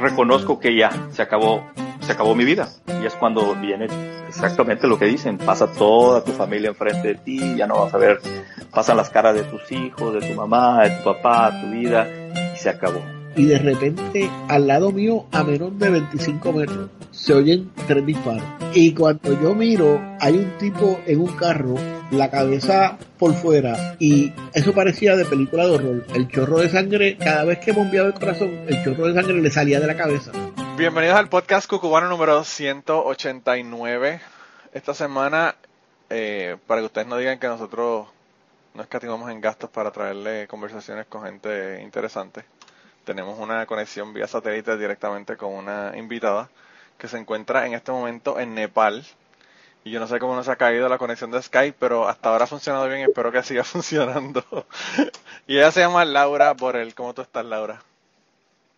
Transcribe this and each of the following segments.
Reconozco que ya se acabó, se acabó mi vida. Y es cuando viene exactamente lo que dicen. Pasa toda tu familia enfrente de ti, ya no vas a ver, pasan las caras de tus hijos, de tu mamá, de tu papá, tu vida, y se acabó. Y de repente, al lado mío, a menos de 25 metros, se oyen tres disparos. Y cuando yo miro, hay un tipo en un carro, la cabeza por fuera, y eso parecía de película de horror. El chorro de sangre, cada vez que bombeaba el corazón, el chorro de sangre le salía de la cabeza. Bienvenidos al podcast Cucubano número 189. Esta semana, eh, para que ustedes no digan que nosotros no escatimamos en gastos para traerle conversaciones con gente interesante, tenemos una conexión vía satélite directamente con una invitada que se encuentra en este momento en Nepal. Y yo no sé cómo nos ha caído la conexión de Skype, pero hasta ahora ha funcionado bien, espero que siga funcionando. y ella se llama Laura Borel. ¿Cómo tú estás, Laura?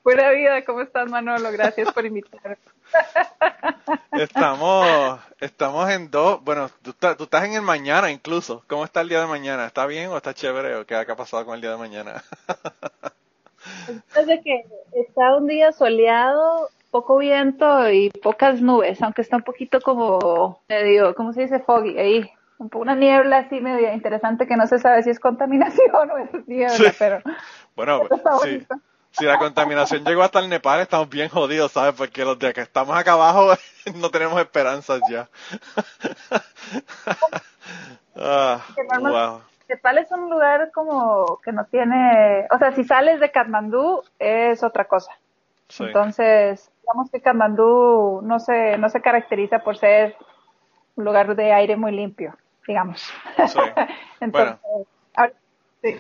Buena vida, ¿cómo estás, Manolo? Gracias por invitarme. Estamos, estamos en dos, bueno, tú, estás en el mañana incluso. ¿Cómo está el día de mañana? ¿Está bien o está chévere o qué ha pasado con el día de mañana? Desde que está un día soleado, poco viento y pocas nubes, aunque está un poquito como medio, ¿cómo se dice? Foggy ahí. Una niebla así medio interesante que no se sabe si es contaminación o es niebla, pero. Bueno, sí. Si la contaminación llegó hasta el Nepal, estamos bien jodidos, ¿sabes? Porque los de que estamos acá abajo no tenemos esperanzas ya. ah, wow. Nepal es un lugar como que no tiene, o sea, si sales de Katmandú es otra cosa. Entonces, digamos que Katmandú no se, no se caracteriza por ser un lugar de aire muy limpio, digamos. Sí. Entonces, sí.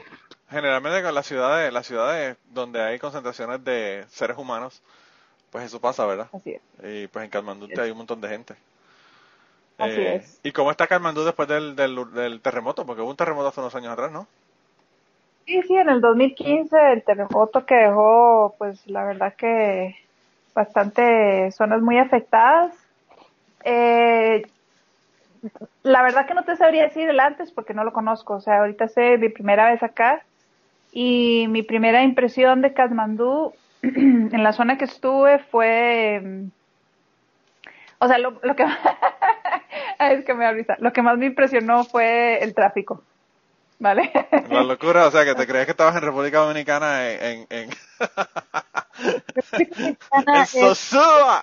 Generalmente con las ciudades, las ciudades donde hay concentraciones de seres humanos, pues eso pasa, ¿verdad? Así es. Y pues en Katmandú hay un montón de gente. Así eh, es. ¿Y cómo está Katmandú después del, del, terremoto? Porque hubo un terremoto hace unos años atrás, ¿no? Sí, sí, en el 2015 el terremoto que dejó, pues la verdad que bastante zonas muy afectadas. Eh, la verdad que no te sabría decir el antes porque no lo conozco. O sea, ahorita sé mi primera vez acá y mi primera impresión de Katmandú en la zona que estuve fue o sea, lo, lo que es que me da Lo que más me impresionó fue el tráfico. ¿Vale? La locura, o sea, que te creías que estabas en República Dominicana en... en, en... Sosúa.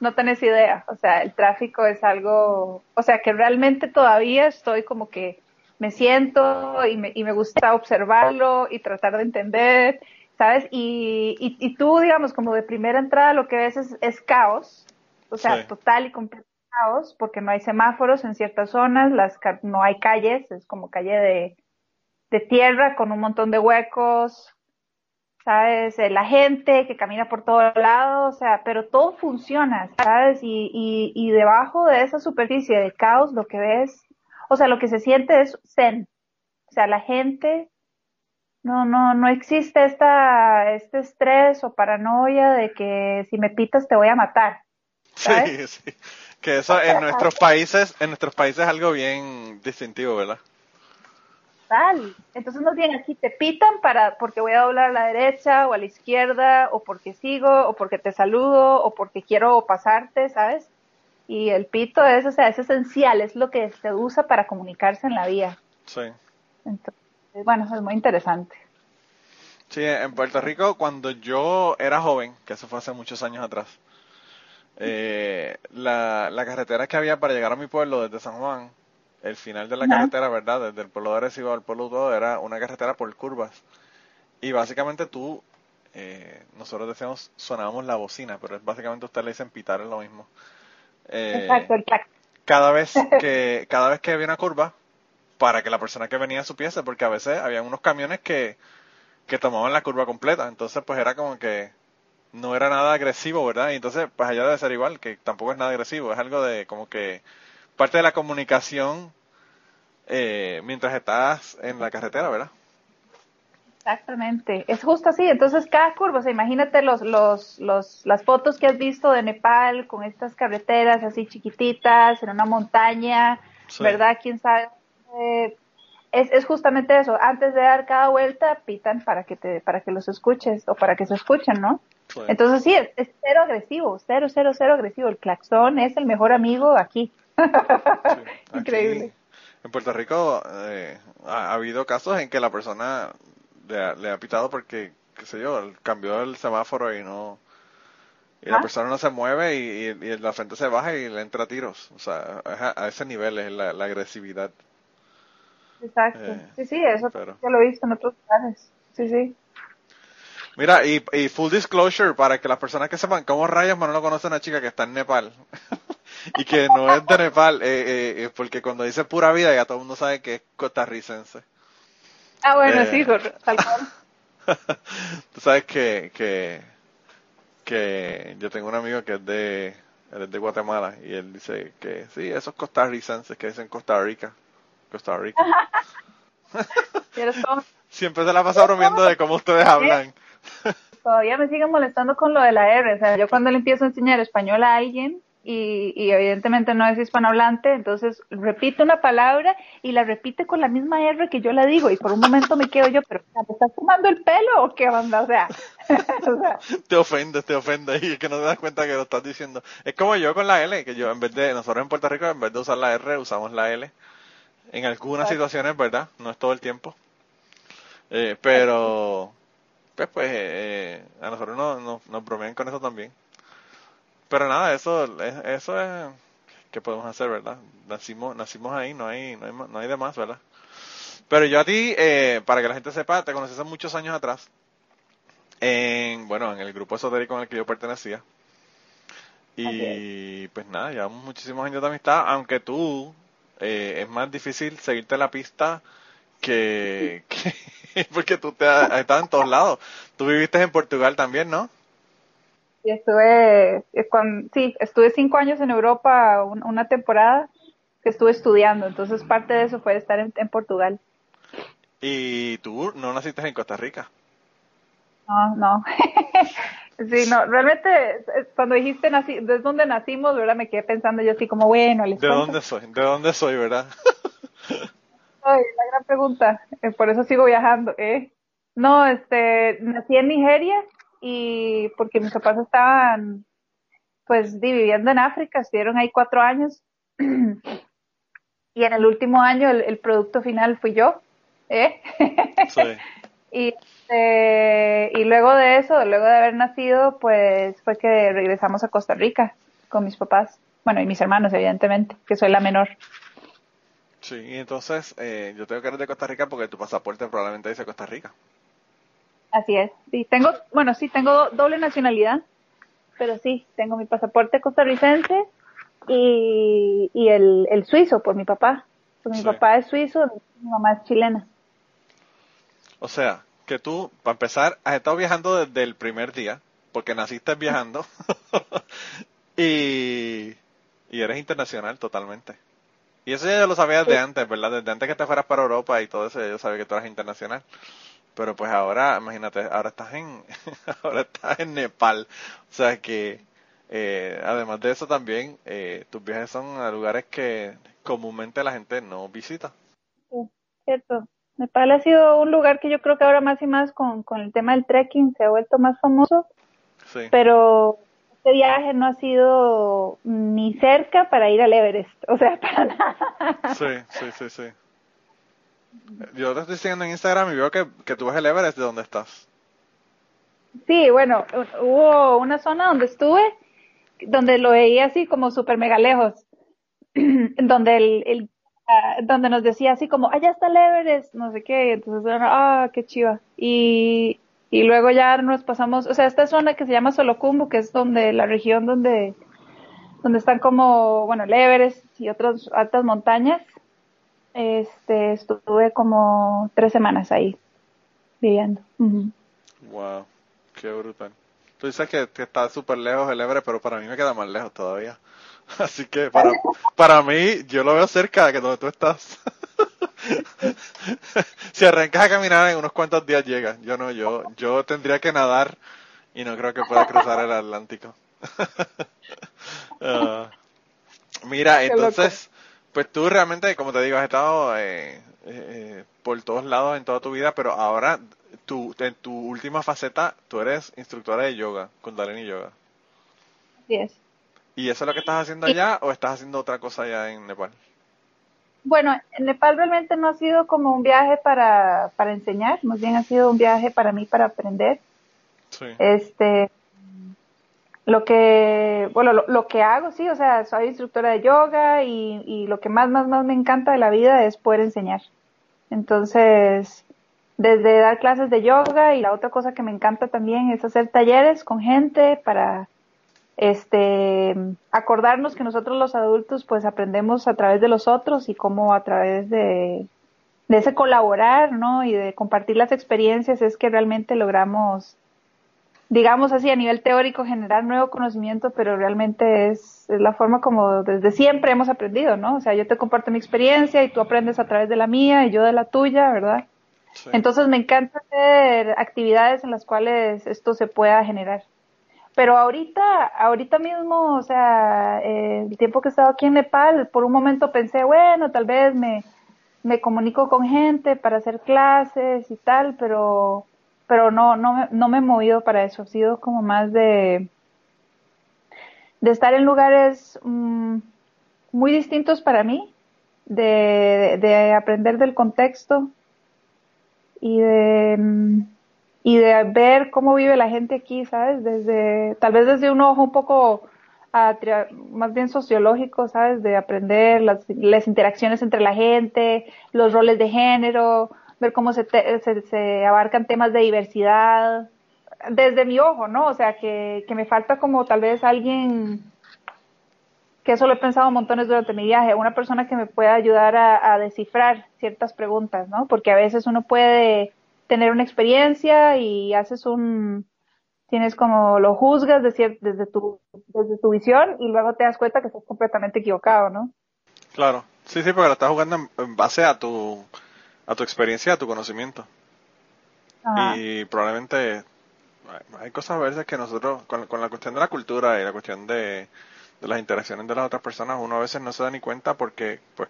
No tenés idea, o sea, el tráfico es algo, o sea, que realmente todavía estoy como que me siento y me, y me gusta observarlo y tratar de entender ¿sabes? Y, y, tú, digamos, como de primera entrada lo que ves es, caos, o sea, total y completo caos, porque no hay semáforos en ciertas zonas, las no hay calles, es como calle de, de tierra con un montón de huecos, ¿sabes? Eh, la gente que camina por todos lados, o sea, pero todo funciona, ¿sabes? Y, y, y debajo de esa superficie de caos lo que ves, o sea, lo que se siente es zen, o sea, la gente no, no, no existe esta, este estrés o paranoia de que si me pitas te voy a matar. Sí, sí. Que eso en nuestros países, en nuestros países es algo bien distintivo, ¿verdad? Tal. Entonces no bien aquí te pitan para porque voy a doblar a la derecha o a la izquierda o porque sigo o porque te saludo o porque quiero pasarte, ¿sabes? Y el pito es, o sea, es esencial, es lo que se usa para comunicarse en la vía. Sí. Entonces, bueno, es muy interesante. Sí, en Puerto Rico, cuando yo era joven, que eso fue hace muchos años atrás, eh, la, la, carretera que había para llegar a mi pueblo desde San Juan, el final de la carretera, ¿verdad? Desde el pueblo de Arecibo al pueblo todo, era una carretera por curvas. Y básicamente tú, eh, nosotros decíamos, sonábamos la bocina, pero básicamente usted le dicen pitar, es lo mismo. Eh, exacto, exacto. Cada vez que, cada vez que había una curva, para que la persona que venía supiese, porque a veces había unos camiones que, que tomaban la curva completa, entonces pues era como que no era nada agresivo, ¿verdad? Y entonces pues allá debe ser igual, que tampoco es nada agresivo, es algo de como que parte de la comunicación eh, mientras estás en la carretera, ¿verdad? Exactamente, es justo así. Entonces cada curva, o sea, imagínate los, los, los, las fotos que has visto de Nepal con estas carreteras así chiquititas en una montaña, ¿verdad? Quién sabe es, es justamente eso. Antes de dar cada vuelta, pitan para que te, para que los escuches o para que se escuchen, ¿no? Entonces sí, es, es, cero agresivo, cero, cero, cero agresivo. El claxón es el mejor amigo aquí. Increíble. En Puerto Rico eh, ha, habido casos en que la persona le ha, pitado porque, qué sé yo, cambió el semáforo y no... Y la persona no se mueve y, y, la frente se baja y le entra tiros. O sea, a, ese nivel es la, agresividad. Exacto. Eh, sí, sí, eso ya lo he visto en otros lugares. Sí, sí. Mira, y, y full disclosure, para que las personas que sepan cómo rayos no conoce a una chica que está en Nepal. y que no es de Nepal, eh, eh, porque cuando dice pura vida ya todo el mundo sabe que es costarricense. Ah, bueno, sí, eh, tal cual. Tú sabes que, que, que yo tengo un amigo que es de, de Guatemala y él dice que sí, esos costarricenses que dicen Costa Rica. Costa Rica. Siempre se la pasa bromeando de cómo ustedes hablan. Todavía me siguen molestando con lo de la R. O sea, yo cuando le empiezo a enseñar español a alguien, y, evidentemente no es hispanohablante, entonces repite una palabra y la repite con la misma R que yo la digo y por un momento me quedo yo, pero ¿te estás fumando el pelo o qué onda? O sea, te ofende, te ofende y que no te das cuenta que lo estás diciendo. Es como yo con la L, que yo en vez de, nosotros en Puerto Rico en vez de usar la R usamos la L. En algunas situaciones, ¿verdad? No es todo el tiempo. Eh, pero, pues, pues, eh, a nosotros nos, nos bromean con eso también. Pero nada, eso, eso es que podemos hacer, ¿verdad? Nacimos, nacimos ahí, no hay, no hay, no hay de más, ¿verdad? Pero yo a ti, eh, para que la gente sepa, te conocí hace muchos años atrás, en, bueno, en el grupo esotérico en el que yo pertenecía. Y pues nada, llevamos muchísimos años de amistad, aunque tú eh, es más difícil seguirte la pista que, que porque tú te has estado en todos lados. Tú viviste en Portugal también, ¿no? estuve, eh, sí, estuve cinco años en Europa, una temporada que estuve estudiando, entonces parte de eso fue estar en, Portugal. ¿Y tú no naciste en Costa Rica? No, no. sí, no, realmente cuando dijiste nací, desde donde nacimos, ¿verdad? Me quedé pensando yo así como, bueno, ¿De dónde soy? ¿De dónde soy, verdad? Ay, la gran pregunta, eh, por eso sigo viajando, ¿eh? No, este, nací en Nigeria y porque mis papás estaban pues viviendo en África, estuvieron ahí cuatro años y en el último año el, producto final fui yo, ¿eh? y, eh, y luego de eso, luego de haber nacido, pues fue que regresamos a Costa Rica con mis papás, bueno, y mis hermanos, evidentemente, que soy la menor. Sí, y entonces eh, yo tengo que ir de Costa Rica porque tu pasaporte probablemente dice Costa Rica. Así es. Sí, tengo, bueno, sí, tengo doble nacionalidad, pero sí, tengo mi pasaporte costarricense y, y el, el suizo por mi papá. Pues mi papá es suizo, mi mamá es chilena. O sea, que tú, para empezar, has estado viajando desde el primer día, porque naciste viajando, y, y eres internacional totalmente. Y eso ya lo sabías de antes, ¿verdad? Desde antes que te fueras para Europa y todo eso, yo sabía que tú eras internacional. Pero pues ahora, imagínate, ahora estás en, ahora estás en Nepal. O sea que, eh, además de eso también, eh, tus viajes son a lugares que comúnmente la gente no visita. Sí, cierto. Nepal ha sido un lugar que yo creo que ahora más y más con, con el tema del trekking se ha vuelto más famoso. Sí. Pero este viaje no ha sido ni cerca para ir al Everest, o sea, para nada. Sí, sí, sí, sí. Yo te estoy siguiendo en Instagram y veo que, que tú ves el Everest de dónde estás. Sí, bueno, hubo una zona donde estuve, donde lo veía así como súper mega lejos, donde el, el ah, donde nos decía así como, allá está el Everest, no sé qué, entonces, ah, qué chiva. Y, y luego ya nos pasamos, o sea, esta zona que se llama Solocumbo, que es donde, la región donde, donde están como, bueno, el y otras altas montañas, este, estuve como tres semanas ahí viviendo. Wow, qué brutal. Tú dices que, que está súper lejos el Everest, pero para mí me queda más lejos todavía. Así que para, para mí, yo lo veo cerca de donde tú estás. si arrancas a caminar en unos cuantos días llegas. Yo no, yo, yo tendría que nadar y no creo que pueda cruzar el Atlántico. Ah, mira, entonces, pues tú realmente, como te digo, has estado, eh, eh, por todos lados en toda tu vida, pero ahora tu, en tu última faceta tú eres instructora de yoga, Kundalini Yoga. Así es. ¿Y eso es lo que estás haciendo allá o estás haciendo otra cosa allá en Nepal? Bueno, en Nepal realmente no ha sido como un viaje para, para enseñar, más bien ha sido un viaje para mí para aprender. Sí. Este, lo que, bueno, lo, que hago, sí, o sea, soy instructora de yoga y, y lo que más, más, más me encanta de la vida es poder enseñar. Entonces, desde dar clases de yoga y la otra cosa que me encanta también es hacer talleres con gente para este acordarnos que nosotros los adultos pues aprendemos a través de los otros y cómo a través de, de ese colaborar, ¿no? Y de compartir las experiencias es que realmente logramos digamos así, a nivel teórico, generar nuevo conocimiento, pero realmente es, la forma como desde siempre hemos aprendido, ¿no? O sea, yo te comparto mi experiencia y tú aprendes a través de la mía y yo de la tuya, ¿verdad? Entonces me encanta hacer actividades en las cuales esto se pueda generar. Pero ahorita, ahorita mismo, o sea, el tiempo que he estado aquí en Nepal, por un momento pensé, bueno, tal vez me, me comunico con gente para hacer clases y tal, pero pero no, no, no me he movido para eso, ha sido como más de, de estar en lugares mm, muy distintos para mí, de, de, aprender del contexto y de, mm, y de ver cómo vive la gente aquí, ¿sabes? Desde, tal vez desde un ojo un poco más bien sociológico, ¿sabes? De aprender las, las interacciones entre la gente, los roles de género, ver cómo se, se, abarcan temas de diversidad desde mi ojo, ¿no? O sea, que, que me falta como tal vez alguien, que eso lo he pensado montones durante mi viaje, una persona que me pueda ayudar a, descifrar ciertas preguntas, ¿no? Porque a veces uno puede tener una experiencia y haces un, tienes como lo juzgas desde, desde, tu, desde tu visión y luego te das cuenta que estás completamente equivocado, ¿no? Claro, sí, sí, porque lo estás jugando en base a tu a tu experiencia, a tu conocimiento. Y probablemente hay cosas a veces que nosotros, con, la cuestión de la cultura y la cuestión de, las interacciones de las otras personas, uno a veces no se da ni cuenta porque, pues,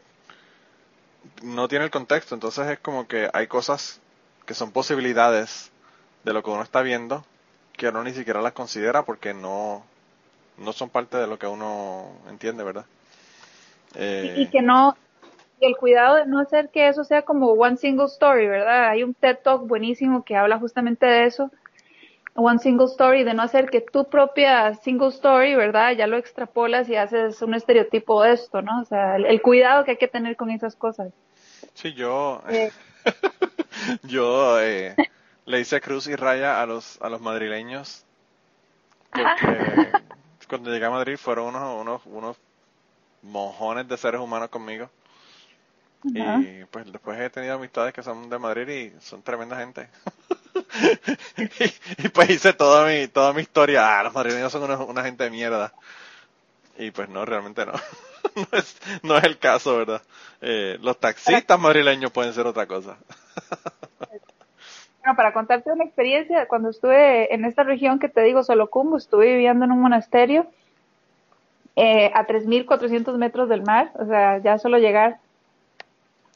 no tiene el contexto. Entonces es como que hay cosas que son posibilidades de lo que uno está viendo que uno ni siquiera las considera porque no, no son parte de lo que uno entiende, ¿verdad? y que no, y el cuidado de no hacer que eso sea como one single story, ¿verdad? Hay un TED Talk buenísimo que habla justamente de eso, one single story, de no hacer que tu propia single story, ¿verdad? Ya lo extrapolas y haces un estereotipo de esto, ¿no? O sea, el, cuidado que hay que tener con esas cosas. Sí, yo, eh. yo eh, le hice cruz y raya a los, a los madrileños porque cuando llegué a Madrid fueron unos, unos, unos mojones de seres humanos conmigo. Y pues después he tenido amistades que son de Madrid y son tremenda gente. y, pues hice toda mi, toda mi historia. Ah, los madrileños son una, gente de mierda. Y pues no, realmente no. no, es, no es el caso, ¿verdad? Eh, los taxistas madrileños pueden ser otra cosa. bueno, para contarte una experiencia, cuando estuve en esta región que te digo, Solocumbo, estuve viviendo en un monasterio eh, a 3.400 metros del mar, o sea, ya solo llegar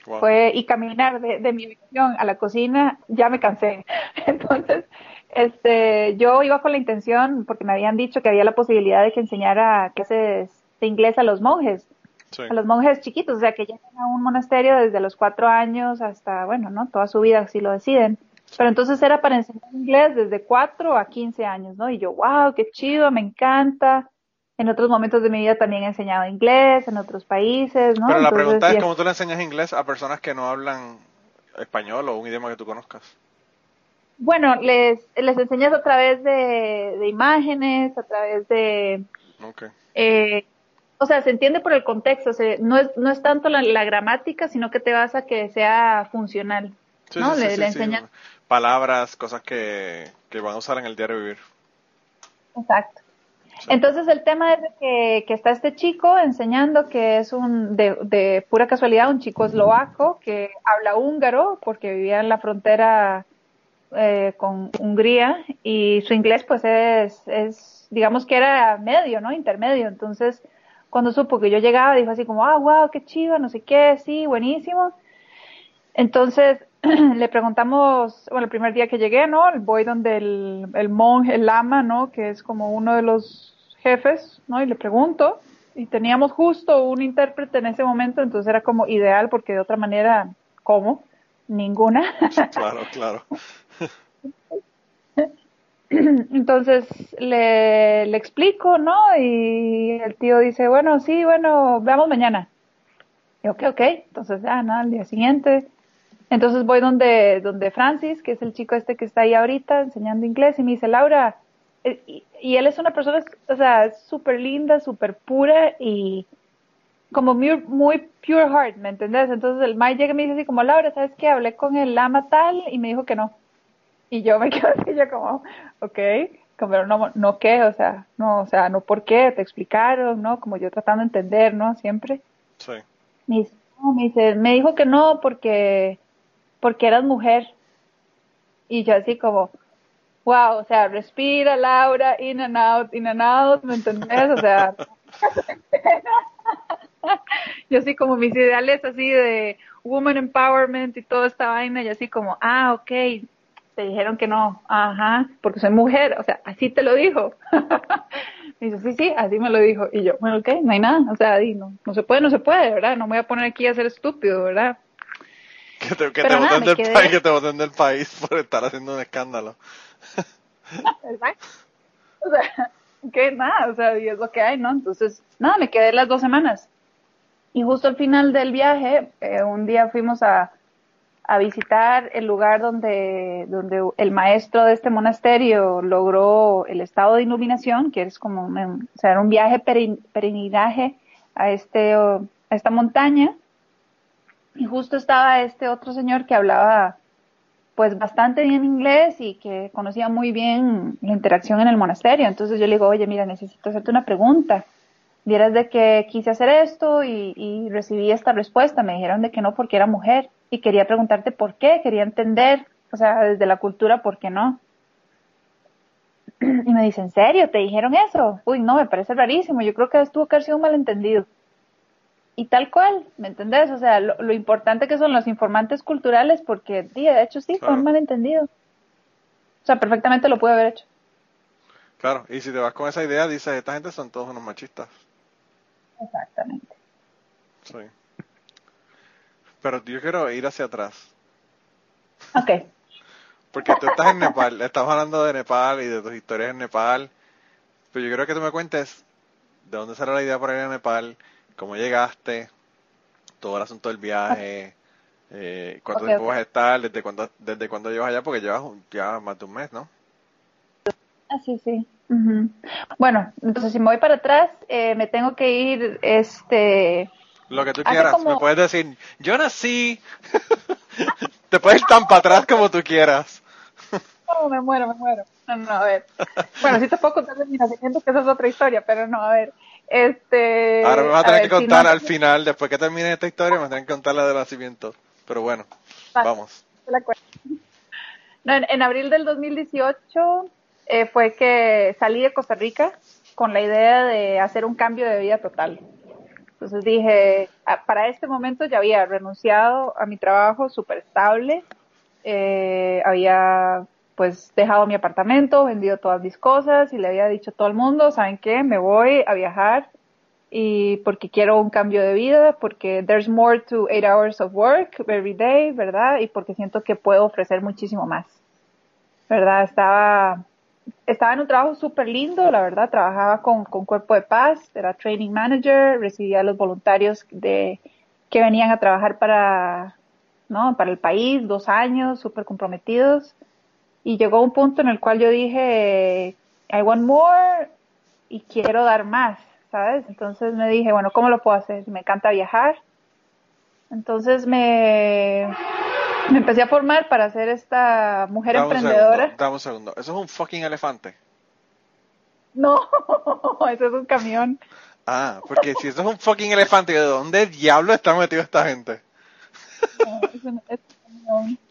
fue, y caminar de, de mi habitación a la cocina, ya me cansé. Entonces, este, yo iba con la intención, porque me habían dicho que había la posibilidad de que enseñara clases de inglés a los monjes, a los monjes chiquitos, o sea, que llegan a un monasterio desde los cuatro años hasta, bueno, ¿no? Toda su vida, si lo deciden. Pero entonces era para enseñar inglés desde cuatro a quince años, ¿no? Y yo, wow, qué chido, me encanta en otros momentos de mi vida también he enseñado inglés en otros países, ¿no? Pero la pregunta es, ¿cómo tú le enseñas inglés a personas que no hablan español o un idioma que tú conozcas? Bueno, les, les enseñas a través de, imágenes, a través de... Okay. Eh, o sea, se entiende por el contexto, no, es, no es tanto la, gramática, sino que te vas a que sea funcional, ¿no? le, enseñas... Palabras, cosas que, que van a usar en el diario vivir. Exacto. Entonces el tema es que, que, está este chico enseñando que es un, de, de, pura casualidad, un chico eslovaco que habla húngaro porque vivía en la frontera eh, con Hungría y su inglés pues es, es, digamos que era medio, ¿no? Intermedio. Entonces cuando supo que yo llegaba dijo así como, ah, wow, qué chido, no sé qué, sí, buenísimo. Entonces le preguntamos, bueno, el primer día que llegué, ¿no? Voy donde el, el monje, el lama, ¿no? Que es como uno de los jefes, ¿no? Y le pregunto, y teníamos justo un intérprete en ese momento, entonces era como ideal porque de otra manera, ¿cómo? Ninguna. Claro, claro. Entonces le, explico, ¿no? Y el tío dice, bueno, sí, bueno, veamos mañana. Y ok, ok. Entonces, ya, nada, al día siguiente. Entonces voy donde, donde Francis, que es el chico este que está ahí ahorita enseñando inglés, y me dice, Laura, eh, y, él es una persona, o sea, súper linda, súper pura y como muy, muy pure heart, ¿me entendés? Entonces el Mike llega y me dice así como, Laura, ¿sabes qué? Hablé con el lama tal y me dijo que no. Y yo me quedo así, yo como, ok, como, no, no qué, o sea, no, o sea, no por qué, te explicaron, ¿no? Como yo tratando de entender, ¿no? Siempre. Sí. Me dice, no, me dice, me dijo que no porque, porque eras mujer. Y yo así como, wow, o sea, respira, Laura, in and out, in and out, ¿me entendés? O sea, yo así como mis ideales así de woman empowerment y toda esta vaina, y así como, ah, ok, te dijeron que no, ajá, porque soy mujer, o sea, así te lo dijo. y dice, sí, sí, así me lo dijo. Y yo, bueno, ok, no hay nada, o sea, no, no se puede, no se puede, ¿verdad? No me voy a poner aquí a ser estúpido, ¿verdad? Que te, que te voten del país, que te voten del país por estar haciendo un escándalo. Exacto. O sea, que nada, o sea, y es lo que hay, ¿no? Entonces, nada, me quedé las dos semanas. Y justo al final del viaje, eh, un día fuimos a, a visitar el lugar donde, donde el maestro de este monasterio logró el estado de iluminación, que es como un, un viaje peregrinaje a este, a esta montaña. Y justo estaba este otro señor que hablaba pues bastante bien inglés y que conocía muy bien la interacción en el monasterio. Entonces yo le digo, oye, mira, necesito hacerte una pregunta. Vieras de que quise hacer esto y, y recibí esta respuesta. Me dijeron de que no porque era mujer y quería preguntarte por qué, quería entender, o sea, desde la cultura, ¿por qué no? Y me dice, ¿en serio? ¿Te dijeron eso? Uy, no, me parece rarísimo. Yo creo que estuvo que haber sido un malentendido y tal cual, ¿me entendés? O sea, lo, importante que son los informantes culturales, porque, de hecho, sí, fue un malentendido. O sea, perfectamente lo pude haber hecho. Claro, y si te vas con esa idea, dices, esta gente son todos unos machistas. Exactamente. Sí. Pero yo quiero ir hacia atrás. Ok. Porque tú estás en Nepal, estamos hablando de Nepal y de tus historias en Nepal, pero yo creo que tú me cuentes de dónde salió la idea para ir a Nepal, cómo llegaste, todo el asunto del viaje, eh, cuánto tiempo vas a estar, desde cuándo, desde cuándo llevas allá, porque llevas ya más de un mes, ¿no? Ah, sí, sí. Bueno, entonces si me voy para atrás, eh, me tengo que ir, este... Lo que tú quieras, me puedes decir, yo nací, te puedes ir tan para atrás como tú quieras. No, me muero, me muero. No, a ver. Bueno, sí te puedo contar de mi nacimiento, que esa es otra historia, pero no, a ver. Este, Ahora me vas a tener que contar al final, después que termine esta historia, me vas a tener que contar la del nacimiento. Pero bueno, vamos. en, abril del 2018 eh, fue que salí de Costa Rica con la idea de hacer un cambio de vida total. Entonces dije, ah, para este momento ya había renunciado a mi trabajo súper estable, eh, había pues dejado mi apartamento, vendido todas mis cosas y le había dicho a todo el mundo, ¿saben qué? Me voy a viajar y porque quiero un cambio de vida, porque there's more to eight hours of work every day, ¿verdad? Y porque siento que puedo ofrecer muchísimo más, ¿verdad? Estaba, estaba en un trabajo súper lindo, la verdad, trabajaba con, con Cuerpo de Paz, era training manager, recibía a los voluntarios de, que venían a trabajar para, ¿no? Para el país, dos años, súper comprometidos y llegó un punto en el cual yo dije, I want more y quiero dar más, ¿sabes? Entonces me dije, bueno, ¿cómo lo puedo hacer? Me encanta viajar. Entonces me, me empecé a formar para ser esta mujer emprendedora. dame un segundo. ¿Eso es un fucking elefante? No, eso es un camión. Ah, porque si eso es un fucking elefante, ¿de dónde diablo está metido esta gente?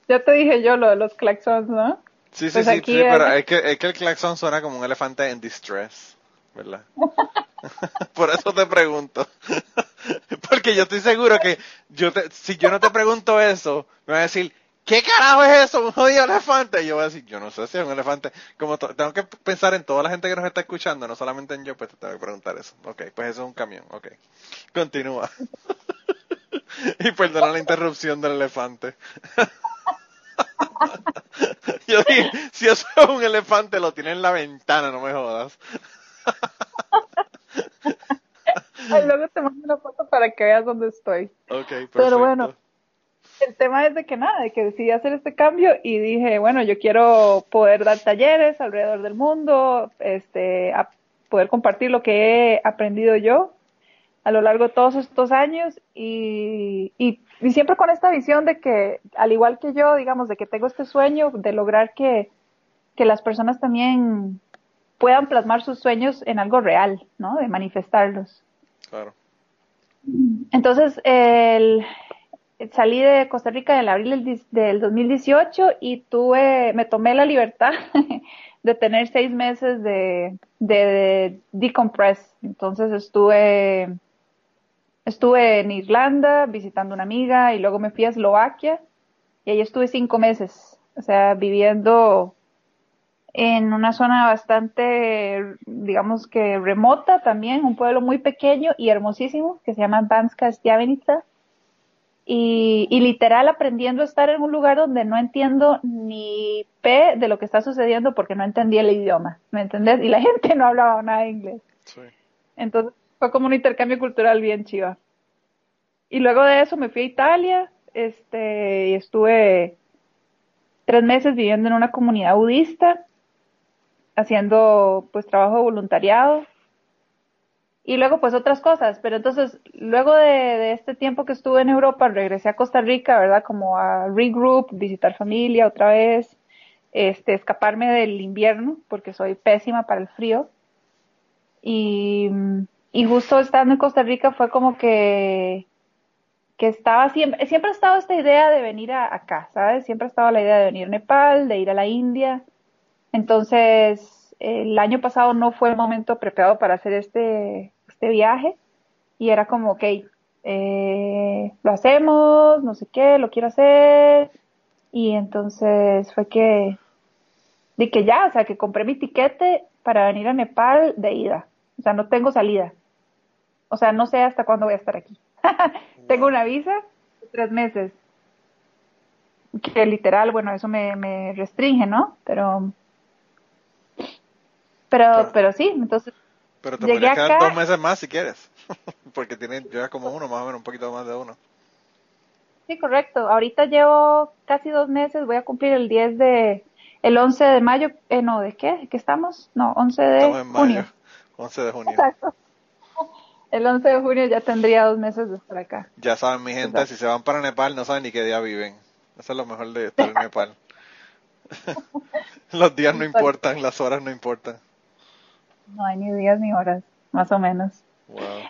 Ya te dije yo lo de los claxons, ¿no? Sí, sí, pues sí, pero es que, es que el claxon suena como un elefante en distress. ¿Verdad? Por eso te pregunto. Porque yo estoy seguro que yo te, si yo no te pregunto eso, me vas a decir, ¿qué carajo es eso? Un jodido elefante. Y yo voy a decir, yo no sé si es un elefante. Como tengo que pensar en toda la gente que nos está escuchando, no solamente en yo, pues te tengo que preguntar eso. Ok, pues eso es un camión. Ok. Continúa. y perdona la interrupción del elefante. yo dije, si eso es un elefante, lo tiene en la ventana, no me jodas. luego te mando una foto para que veas dónde estoy. Ok, perfecto. Pero bueno, el tema es de que nada, de que decidí hacer este cambio y dije, bueno, yo quiero poder dar talleres alrededor del mundo, este, a poder compartir lo que he aprendido yo a lo largo de todos estos años y, y, y, siempre con esta visión de que, al igual que yo, digamos, de que tengo este sueño de lograr que, que las personas también puedan plasmar sus sueños en algo real, ¿no? De manifestarlos. Claro. Entonces, el, salí de Costa Rica en el abril del, 2018 y tuve, me tomé la libertad de tener seis meses de, de, decompress. Entonces estuve, estuve en Irlanda visitando una amiga y luego me fui a Eslovaquia y ahí estuve cinco meses, o sea, viviendo en una zona bastante, digamos que remota también, un pueblo muy pequeño y hermosísimo que se llama Banska Stiavenica. Y, y, literal aprendiendo a estar en un lugar donde no entiendo ni P de lo que está sucediendo porque no entendía el idioma, ¿me entendés? Y la gente no hablaba nada de inglés. Entonces fue como un intercambio cultural bien chiva. Y luego de eso me fui a Italia, este, y estuve tres meses viviendo en una comunidad budista haciendo pues trabajo de voluntariado y luego pues otras cosas, pero entonces luego de, este tiempo que estuve en Europa regresé a Costa Rica, ¿verdad? Como a regroup, visitar familia otra vez, este, escaparme del invierno porque soy pésima para el frío y, y justo estando en Costa Rica fue como que que estaba siempre, siempre ha estado esta idea de venir a, acá, ¿sabes? Siempre ha estado la idea de venir a Nepal, de ir a la India, entonces, el año pasado no fue el momento preparado para hacer este, este viaje y era como, ok, eh, lo hacemos, no sé qué, lo quiero hacer. Y entonces fue que, di que ya, o sea, que compré mi tiquete para venir a Nepal de ida. O sea, no tengo salida. O sea, no sé hasta cuándo voy a estar aquí. tengo una visa de tres meses. Que literal, bueno, eso me, me restringe, ¿no? Pero pero, pero sí, entonces. Pero te podrías quedar dos meses más si quieres. Porque tiene, llevas como uno, más o menos, un poquito más de uno. Sí, correcto. Ahorita llevo casi dos meses, voy a cumplir el 10 de, el 11 de mayo, eh, no, ¿de qué? ¿Qué estamos? No, 11 de estamos en junio. 11 de junio. Exacto. El 11 de junio ya tendría dos meses de estar acá. Ya saben, mi gente, si se van para Nepal no saben ni qué día viven. Eso es lo mejor de estar en Nepal. Los días no importan, las horas no importan. No hay ni días ni horas, más o menos.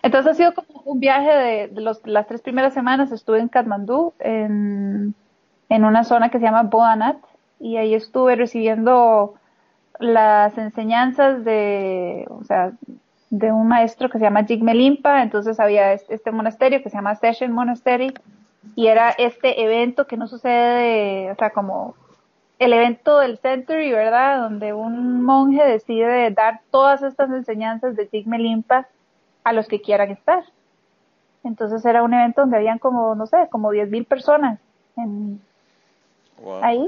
Entonces ha sido como un viaje de, los, las tres primeras semanas. Estuve en Katmandú, en, en una zona que se llama Boanat, y ahí estuve recibiendo las enseñanzas de, o sea, de un maestro que se llama Jigme Limpa. Entonces había este, este, monasterio que se llama Session Monastery, y era este evento que no sucede, o sea, como el evento del Century, ¿verdad? Donde un monje decide dar todas estas enseñanzas de Tigme Limpa a los que quieran estar. Entonces era un evento donde habían como, no sé, como 10.000 personas en, ahí.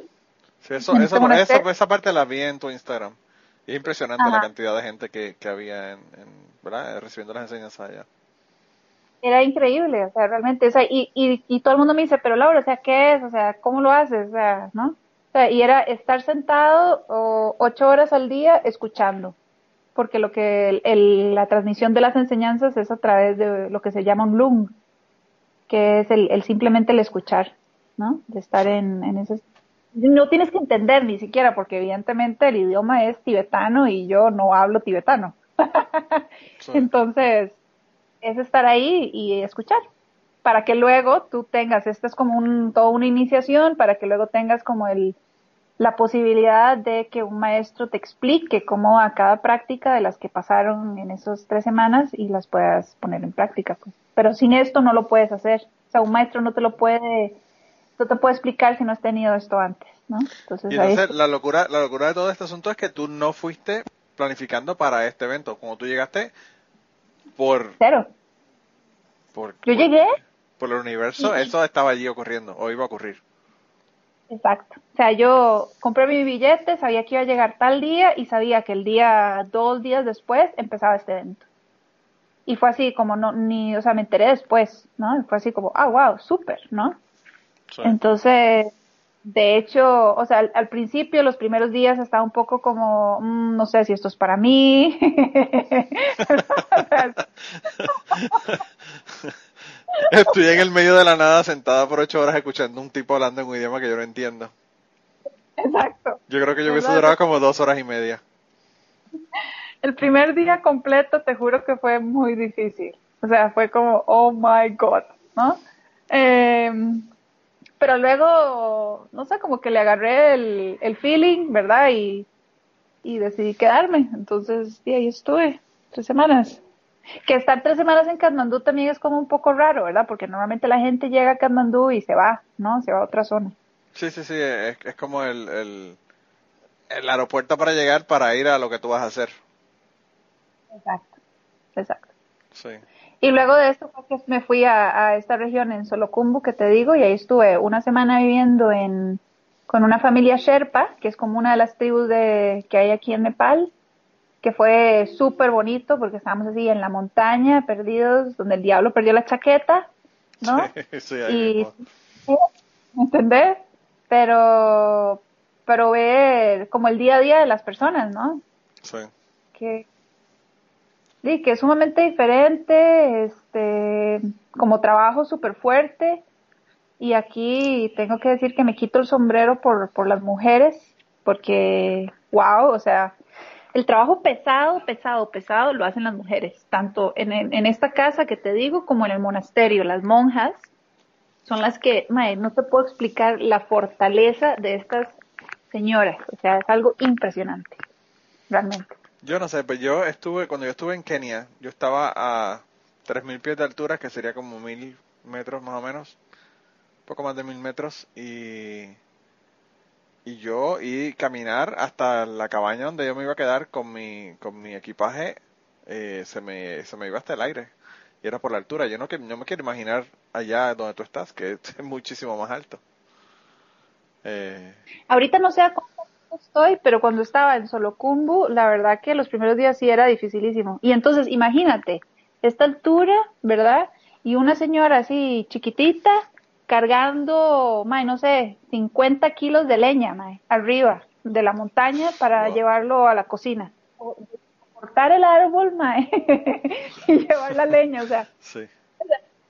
Sí, eso, eso, eso, esa parte la vi en tu Instagram. es impresionante la cantidad de gente que, que había en, ¿verdad? recibiendo las enseñanzas allá. Era increíble, o sea, realmente, o sea, y, y, y todo el mundo me dice, pero Laura, o sea, ¿qué es? O sea, ¿cómo lo haces? O sea, ¿no? Y era estar sentado ocho horas al día escuchando, porque lo que la transmisión de las enseñanzas es a través de lo que se llama un lung, que es el, simplemente el escuchar, ¿no? De estar en, en ese... No tienes que entender ni siquiera, porque evidentemente el idioma es tibetano y yo no hablo tibetano. Entonces, es estar ahí y escuchar para que luego tú tengas, esto es como un, toda una iniciación, para que luego tengas como el, la posibilidad de que un maestro te explique cómo a cada práctica de las que pasaron en esas tres semanas y las puedas poner en práctica. Pues. Pero sin esto no lo puedes hacer. O sea, un maestro no te lo puede, no te puede explicar si no has tenido esto antes, ¿no? Entonces, y entonces la locura, la locura de todo este asunto es que tú no fuiste planificando para este evento. Como tú llegaste por... Cero. Por, Yo llegué. Por el universo, eso estaba allí ocurriendo, o iba a ocurrir. Exacto. O sea, yo compré mi billete, sabía que iba a llegar tal día y sabía que el día, dos días después, empezaba este evento. Y fue así como no, ni, o sea, me enteré después, ¿no? fue así como, ah, wow, súper, ¿no? Entonces, de hecho, o sea, al, principio, los primeros días estaba un poco como, mm, no sé si esto es para mí. Estoy en el medio de la nada sentada por ocho horas escuchando un tipo hablando en un idioma que yo no entiendo. Exacto. Yo creo que yo hubiese durado como dos horas y media. El primer día completo te juro que fue muy difícil. O sea, fue como, oh my god, ¿no? Em, pero luego, no sé, como que le agarré el, el feeling, ¿verdad? Y, y decidí quedarme. Entonces, y ahí estuve, tres semanas. Que estar tres semanas en Katmandú también es como un poco raro, ¿verdad? Porque normalmente la gente llega a Katmandú y se va, ¿no? Se va a otra zona. Sí, sí, sí, es, es como el, el, el aeropuerto para llegar para ir a lo que tú vas a hacer. Exacto, exacto. Sí. Y luego de esto me fui a, a, esta región en Solocumbu que te digo y ahí estuve una semana viviendo en, con una familia Sherpa, que es como una de las tribus de, que hay aquí en Nepal que fue súper bonito porque estábamos así en la montaña, perdidos, donde el diablo perdió la chaqueta, ¿no? Sí, y, ¿me entendés? Pero, pero ver como el día a día de las personas, ¿no? Sí. Que, sí, que es sumamente diferente, este, como trabajo súper fuerte. Y aquí tengo que decir que me quito el sombrero por, por las mujeres, porque, wow, o sea, el trabajo pesado, pesado, pesado lo hacen las mujeres, tanto en, esta casa que te digo como en el monasterio. Las monjas son las que, mae, no te puedo explicar la fortaleza de estas señoras. O sea, es algo impresionante, realmente. Yo no sé, pues yo estuve, cuando yo estuve en Kenia, yo estaba a 3.000 pies de altura, que sería como 1.000 metros más o menos, poco más de 1.000 metros, y y yo y caminar hasta la cabaña donde yo me iba a quedar con mi, con mi equipaje, eh, se, me, se me iba hasta el aire. Y era por la altura. Yo no, no me quiero imaginar allá donde tú estás, que es muchísimo más alto. Eh... Ahorita no sé a cómo estoy, pero cuando estaba en Solocumbu, la verdad que los primeros días sí era dificilísimo. Y entonces, imagínate, esta altura, ¿verdad? Y una señora así chiquitita, cargando, mae, no sé, 50 kilos de leña, mae, arriba de la montaña para llevarlo a la cocina. Cortar el árbol, mae, y llevar la leña, o sea. Sí.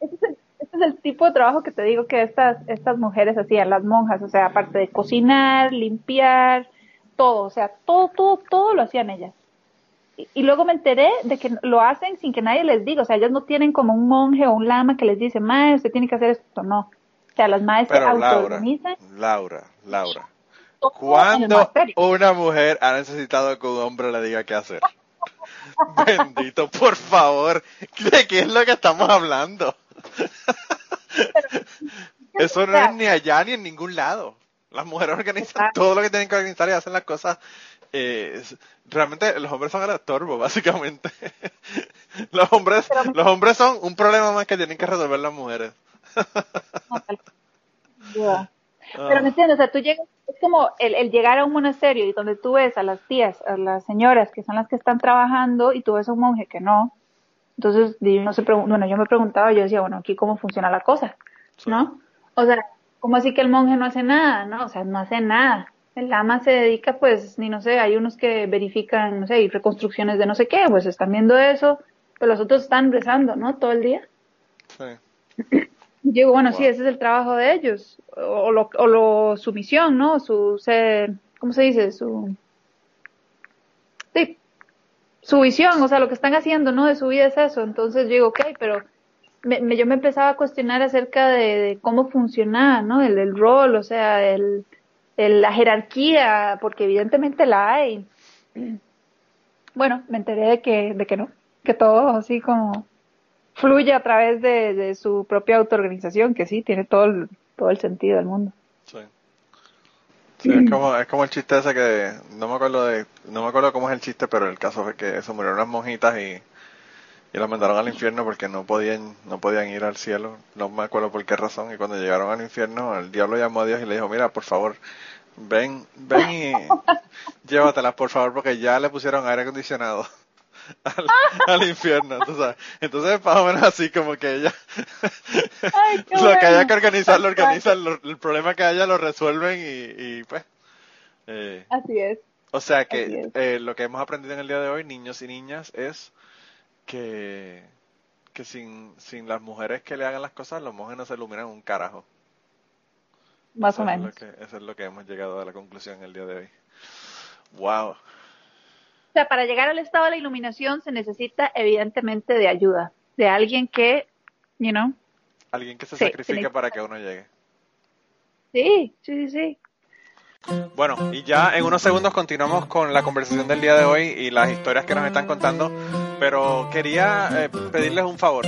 Ese es, el, tipo de trabajo que te digo que estas, estas mujeres hacían, las monjas, o sea, aparte de cocinar, limpiar, todo, o sea, todo, todo, todo lo hacían ellas. Y, luego me enteré de que lo hacen sin que nadie les diga, o sea, ellas no tienen como un monje o un lama que les dice, mae, usted tiene que hacer esto, no o sea, los maestros Pero Laura, Laura, Laura. ¿Cuándo una mujer ha necesitado que un hombre le diga qué hacer? Bendito, por favor. ¿De qué es lo que estamos hablando? Eso no es ni allá ni en ningún lado. Las mujeres organizan todo lo que tienen que organizar y hacen las cosas. Eh, realmente los hombres son el estorbo, básicamente. los hombres, los hombres son un problema más que tienen que resolver las mujeres. Pero me entiendes, o sea, tú llegas, es como el, llegar a un monasterio y donde tú ves a las tías, a las señoras que son las que están trabajando y tú ves a un monje que no. Entonces, no se bueno, yo me preguntaba, yo decía, bueno, aquí cómo funciona la cosa, ¿no? O sea, ¿cómo así que el monje no hace nada? No, o sea, no hace nada. El ama se dedica, pues, ni no sé, hay unos que verifican, no sé, y reconstrucciones de no sé qué, pues están viendo eso, pero los otros están rezando, ¿no? Todo el día. Sí. Digo, bueno, sí, ese es el trabajo de ellos, o, lo, o lo, su misión, ¿no? Su, se, ¿cómo se dice? Su, sí, su visión, o sea, lo que están haciendo, ¿no? De su vida es eso. Entonces digo, ok, pero me, yo me empezaba a cuestionar acerca de, cómo funcionaba, ¿no? El, el rol, o sea, el, la jerarquía, porque evidentemente la hay. Bueno, me enteré de que, de que no, que todo así como fluye a través de, su propia autoorganización, que sí, tiene todo el, todo el sentido del mundo. Sí. es como, es como el chiste ese que, no me acuerdo de, no me acuerdo cómo es el chiste, pero el caso fue que se murieron unas monjitas y, y las mandaron al infierno porque no podían, no podían ir al cielo, no me acuerdo por qué razón, y cuando llegaron al infierno, el diablo llamó a Dios y le dijo, mira, por favor, ven, ven y llévatelas, por favor, porque ya le pusieron aire acondicionado. Al, infierno, Entonces, más o menos así como que ella, lo que haya que organizar, lo organizan, el problema que haya lo resuelven y, pues. Eh, así es. O sea que eh, lo que hemos aprendido en el día de hoy, niños y niñas, es que, que sin, sin las mujeres que le hagan las cosas, los monjes no se iluminan un carajo. Más o menos. eso es lo que hemos llegado a la conclusión el día de hoy. Wow. O sea, para llegar al estado de la iluminación se necesita evidentemente de ayuda, de alguien que, you know. Alguien que se sacrifique para que uno llegue. Sí, sí, sí, Bueno, y ya en unos segundos continuamos con la conversación del día de hoy y las historias que nos están contando, pero quería eh, pedirles un favor.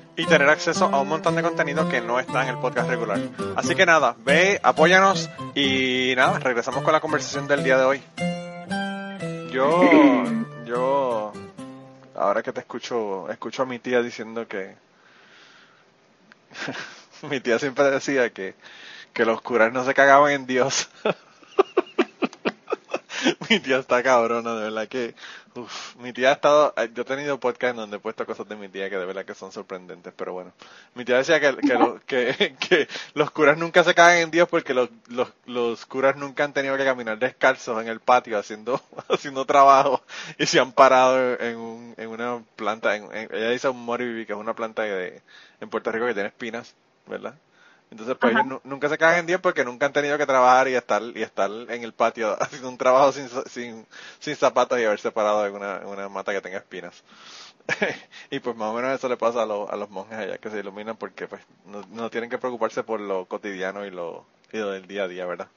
y tener acceso a un montón de contenido que no está en el podcast regular. Así que nada, ve, apóyanos y nada, regresamos con la conversación del día de hoy. Yo, yo, ahora que te escucho, escucho a mi tía diciendo que, mi tía siempre decía que, que los curas no se cagaban en Dios. mi tía está cabrona, de verdad que Uf, mi tía ha estado, eh, yo he tenido podcast donde he puesto cosas de mi tía que de verdad que son sorprendentes, pero bueno. Mi tía decía que, que, los curas nunca se cagan en Dios porque los, los, los, curas nunca han tenido que caminar descalzos en el patio haciendo, haciendo trabajo y se han parado en, un, en una planta, en, ella dice un moribibi, que es una planta de, en Puerto Rico que tiene espinas, ¿verdad? Entonces, pues ellos nunca se cagan en Dios porque nunca han tenido que trabajar y estar y estar en el patio haciendo un trabajo sin, sin, sin zapatos y haberse parado en una, en una mata que tenga espinas. y pues más o menos eso le pasa a, a los monjes allá que se iluminan porque pues no, no, tienen que preocuparse por lo cotidiano y lo, y lo del día a día, ¿verdad?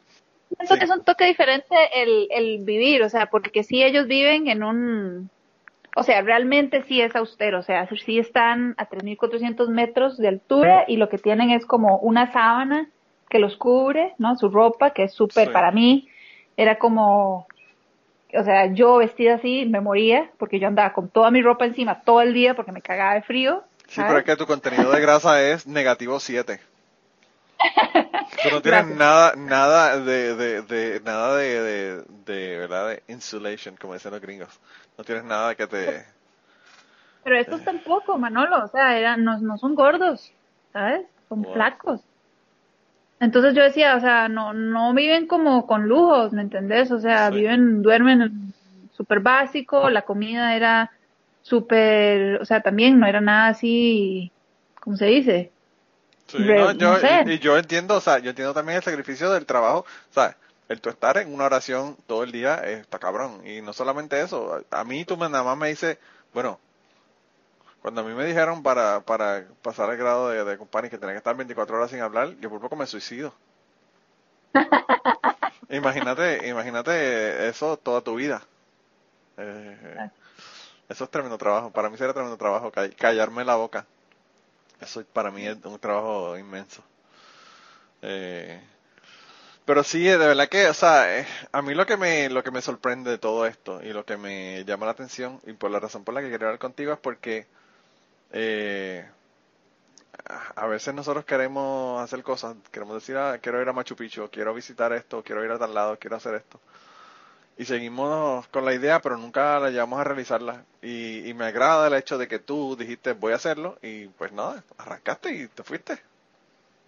Pienso que es un toque diferente el, el vivir, o sea, porque si ellos viven en un o sea, realmente sí es austero, o sea, sí están a 3.400 metros de altura y lo que tienen es como una sábana que los cubre, ¿no? Su ropa, que es súper, para mí, era como, o sea, yo vestida así me moría porque yo andaba con toda mi ropa encima todo el día porque me cagaba de frío. Sí, pero es que tu contenido de grasa es negativo 7. No tienes nada, nada de, de, de nada de, de, de, ¿verdad? De insulation, como dicen los gringos. No tienes nada que te... Pero estos eh. tampoco, Manolo, o sea, eran, no, no son gordos, ¿sabes? Son flacos. Entonces yo decía, o sea, no, no viven como con lujos, ¿me entendés? O sea, viven, duermen súper básico, la comida era súper, o sea, también no era nada así, ¿cómo se dice? Sí, no, yo, y, yo entiendo, o sea, yo entiendo también el sacrificio del trabajo, o sea, el tu estar en una oración todo el día está cabrón. Y no solamente eso, a mí tú nada más me dices, bueno, cuando a mí me dijeron para, para pasar el grado de, de que tenía que estar 24 horas sin hablar, yo por poco me suicido. imagínate, imagínate eso toda tu vida. Eh, eso es tremendo trabajo. Para mí sería tremendo trabajo callarme la boca. Eso para mí es un trabajo inmenso. Eh, pero sí, de verdad que, o sea, eh, a mí lo que me lo que me sorprende de todo esto y lo que me llama la atención y por la razón por la que quería hablar contigo es porque eh, a veces nosotros queremos hacer cosas, queremos decir, ah, quiero ir a Machu Picchu, quiero visitar esto, quiero ir a tal lado, quiero hacer esto. Y seguimos con la idea, pero nunca la llevamos a realizarla. Y, y me agrada el hecho de que tú dijiste, voy a hacerlo, y pues nada, arrancaste y te fuiste.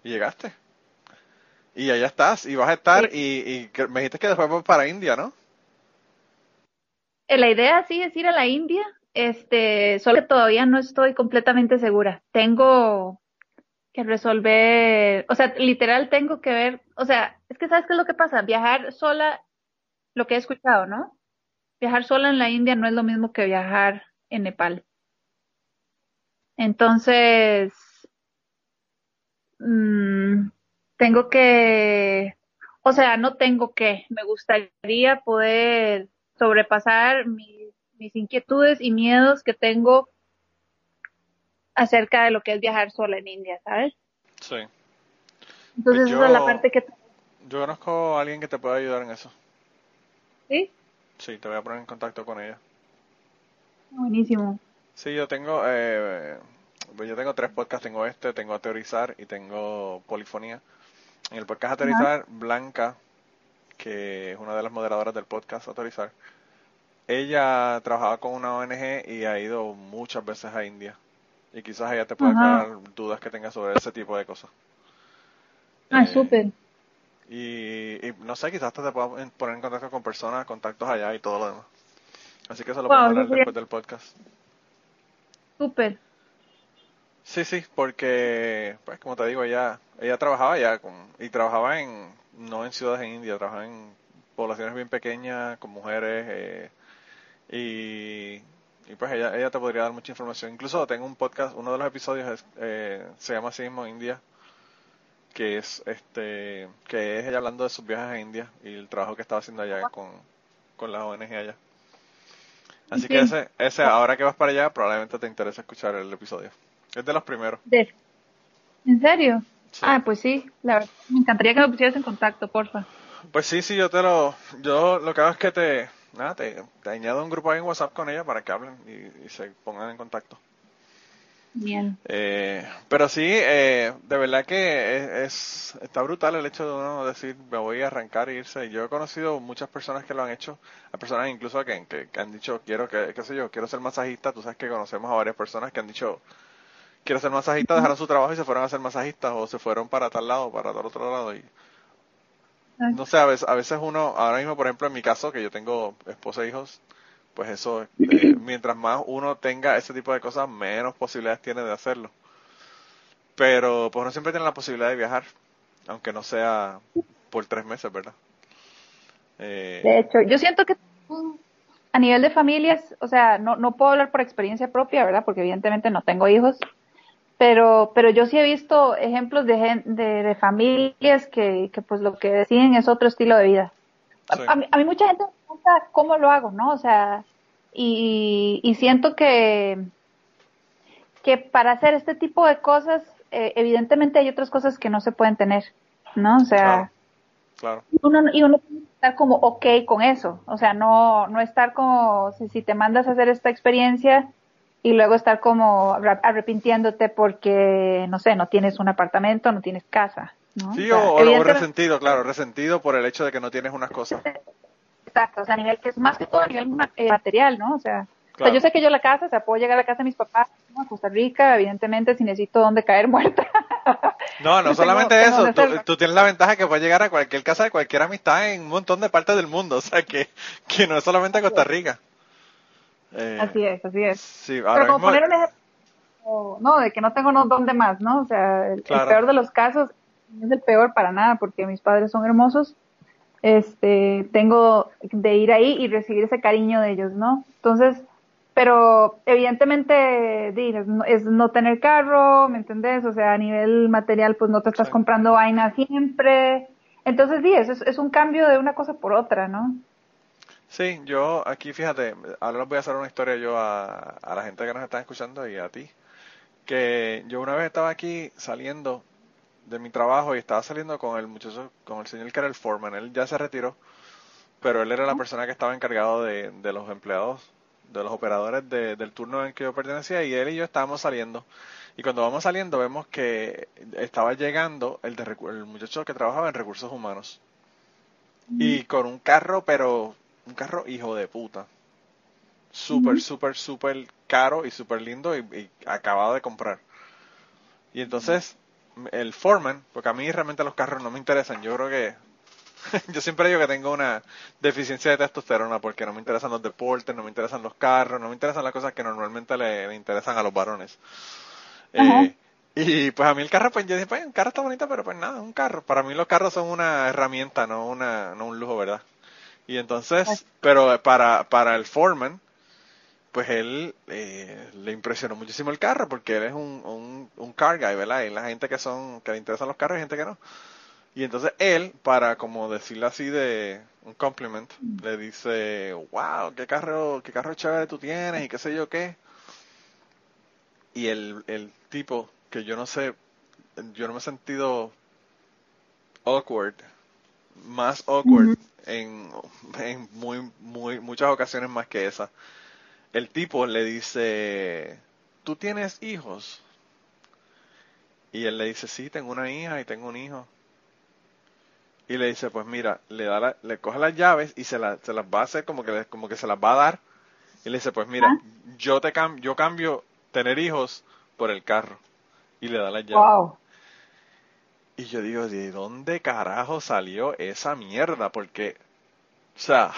Y llegaste. Y allá estás, y vas a estar, y, y me dijiste que después vas para India, ¿no? Eh, la idea sí es ir a la India, este, solo que todavía no estoy completamente segura. Tengo que resolver, o sea, literal tengo que ver, o sea, es que sabes qué es lo que pasa, viajar sola, lo que he escuchado, ¿no? Viajar sola en la India no es lo mismo que viajar en Nepal. Entonces, mmm, tengo que, o sea, no tengo que, me gustaría poder sobrepasar mis, mis inquietudes y miedos que tengo acerca de lo que es viajar sola en India, ¿sabes? Sí. Entonces Yo- esa es la parte que... Yo conozco a alguien que te puede ayudar en eso. Sí, Sí, te voy a poner en contacto con ella. buenísimo. Sí, yo tengo, eh, pues yo tengo tres podcasts, tengo este, tengo A Teorizar y tengo Polifonía. En el podcast A Teorizar, Blanca, que es una de las moderadoras del podcast A Teorizar, ella trabajaba con una ONG y ha ido muchas veces a India. Y quizás ella te pueda aclarar dudas que tengas sobre ese tipo de cosas. Ah, Eh, súper. Y, y no sé, quizás hasta te pueda poner en contacto con personas, contactos allá y todo lo demás. Así que eso lo Wow, podemos hablar después del podcast. Súper. Sí, sí, porque, pues como te digo, ella, ella trabajaba ya con, y trabajaba en, no en ciudades en India, trabajaba en poblaciones bien pequeñas, con mujeres, eh, y, y pues ella, ella te podría dar mucha información. Incluso tengo un podcast, uno de los episodios es, eh, se llama así mismo India, que es este, que es ella hablando de sus viajes a India y el trabajo que estaba haciendo allá con, con las ONG allá. Así que ese, ese, ahora que vas para allá, probablemente te interese escuchar el episodio. Es de los primeros. ¿En serio? Sí. Ah, pues sí, la verdad, me encantaría que me pusieras en contacto, porfa. Pues sí, sí, yo te lo, yo lo que hago es que te, nada, te, te añado un grupo ahí en WhatsApp con ella para que hablen y, y se pongan en contacto. Bien. Eh, pero sí, eh, de verdad que es, es- está brutal el hecho de uno decir me voy a arrancar e irse. Yo he conocido muchas personas que lo han hecho, a personas incluso que, que, que han dicho quiero que, qué sé yo, quiero ser masajista. Tú sabes que conocemos a varias personas que han dicho quiero ser masajista, dejaron su trabajo y se fueron a ser masajistas o se fueron para tal lado, para tal otro lado y no sé, a veces, a veces uno, ahora mismo, por ejemplo, en mi caso, que yo tengo esposa e hijos, pues eso, eh, mientras más uno tenga ese tipo de cosas, menos posibilidades tiene de hacerlo. Pero pues uno siempre tiene la posibilidad de viajar, aunque no sea por tres meses, ¿verdad? Eh, De hecho, yo siento que a nivel de familias, o sea, no, no puedo hablar por experiencia propia, ¿verdad? Porque evidentemente no tengo hijos, pero, pero yo sí he visto ejemplos de, de, de familias que, que pues lo que deciden es otro estilo de vida. A- Sí. A, mí, a mí mucha gente pregunta cómo lo hago, ¿no? O sea, y, y siento que, que para hacer este tipo de cosas, eh, evidentemente hay otras cosas que no se pueden tener, ¿no? O sea, claro, claro, uno, y uno tiene que estar como ok con eso, o sea, no, no estar como, si, si te mandas a hacer esta experiencia y luego estar como arrepintiéndote porque, no sé, no tienes un apartamento, no tienes casa, ¿no? Sí, O o, resentido, claro, resentido por el hecho de que no tienes unas cosas. Exacto, o sea, a nivel que es más que todo a nivel eh, material, ¿no? O sea, o sea, yo sé que yo la casa, o sea, puedo llegar a la casa de mis papás, ¿no? a Costa Rica, evidentemente si necesito dónde caer muerta. No, no solamente tengo eso, tú, tienes la ventaja que puedes llegar a cualquier casa de cualquier amistad en un montón de partes del mundo, o sea que, que no es solamente a Costa Rica. Eh, Así es, así es. Sí, ahora Pero como mismo, poner un ejemplo, no, de que no tengo no dónde más, ¿no? O sea, el, el peor de los casos no es el peor para nada, porque mis padres son hermosos. Este, tengo de ir ahí y recibir ese cariño de ellos, ¿no? Entonces, pero evidentemente es, no- es no tener carro, ¿me entendés? O sea, a nivel material, pues no te estás Sí. comprando vaina siempre. Entonces, sí, es, es un cambio de una cosa por otra, ¿no? Sí, yo aquí, fíjate, ahora les voy a hacer una historia yo a, a la gente que nos está escuchando y a ti. Que yo una vez estaba aquí saliendo de mi trabajo y estaba saliendo con el muchacho, con el señor que era el foreman. Él ya se retiró, pero él era la persona que estaba encargado de, de los empleados, de los operadores de- del turno en que yo pertenecía y él y yo estábamos saliendo. Y cuando vamos saliendo vemos que estaba llegando el, de, el muchacho que trabajaba en recursos humanos. Y con un carro, pero un carro hijo de puta. Súper, súper, súper caro y súper lindo y, y acabado de comprar. Y entonces el foreman, porque a mí realmente los carros no me interesan, yo creo que yo siempre digo que tengo una deficiencia de testosterona porque no me interesan los deportes, no me interesan los carros, no me interesan las cosas que normalmente le, interesan a los varones. Eh, y pues a mí el carro, pues yo dije, pues un carro está bonito, pero pues nada, un carro. Para mí los carros son una herramienta, no una no un lujo, ¿verdad? Y entonces, pero para, para el foreman, pues él eh, le impresionó muchísimo el carro porque él es un, un, un car guy, ¿verdad? Y la gente que son que le interesan los carros y gente que no. Y entonces él, para como decirle así de un compliment, le dice, wow, qué carro, qué carro chévere tú tienes y qué sé yo qué. Y el, el tipo, que yo no sé, yo no me he sentido awkward, más awkward en, en muy, muy, muchas ocasiones más que esa. El tipo le dice, ¿tú tienes hijos? Y él le dice, sí, tengo una hija y tengo un hijo y le dice, pues mira, le da le coge las llaves y se, la, se las va a hacer como que, como que se las va a dar. Y le dice, pues mira, ah. yo te cam yo cambio tener hijos por el carro. Y le da las llaves. Y yo digo, ¿de dónde carajo salió esa mierda? Porque, o sea,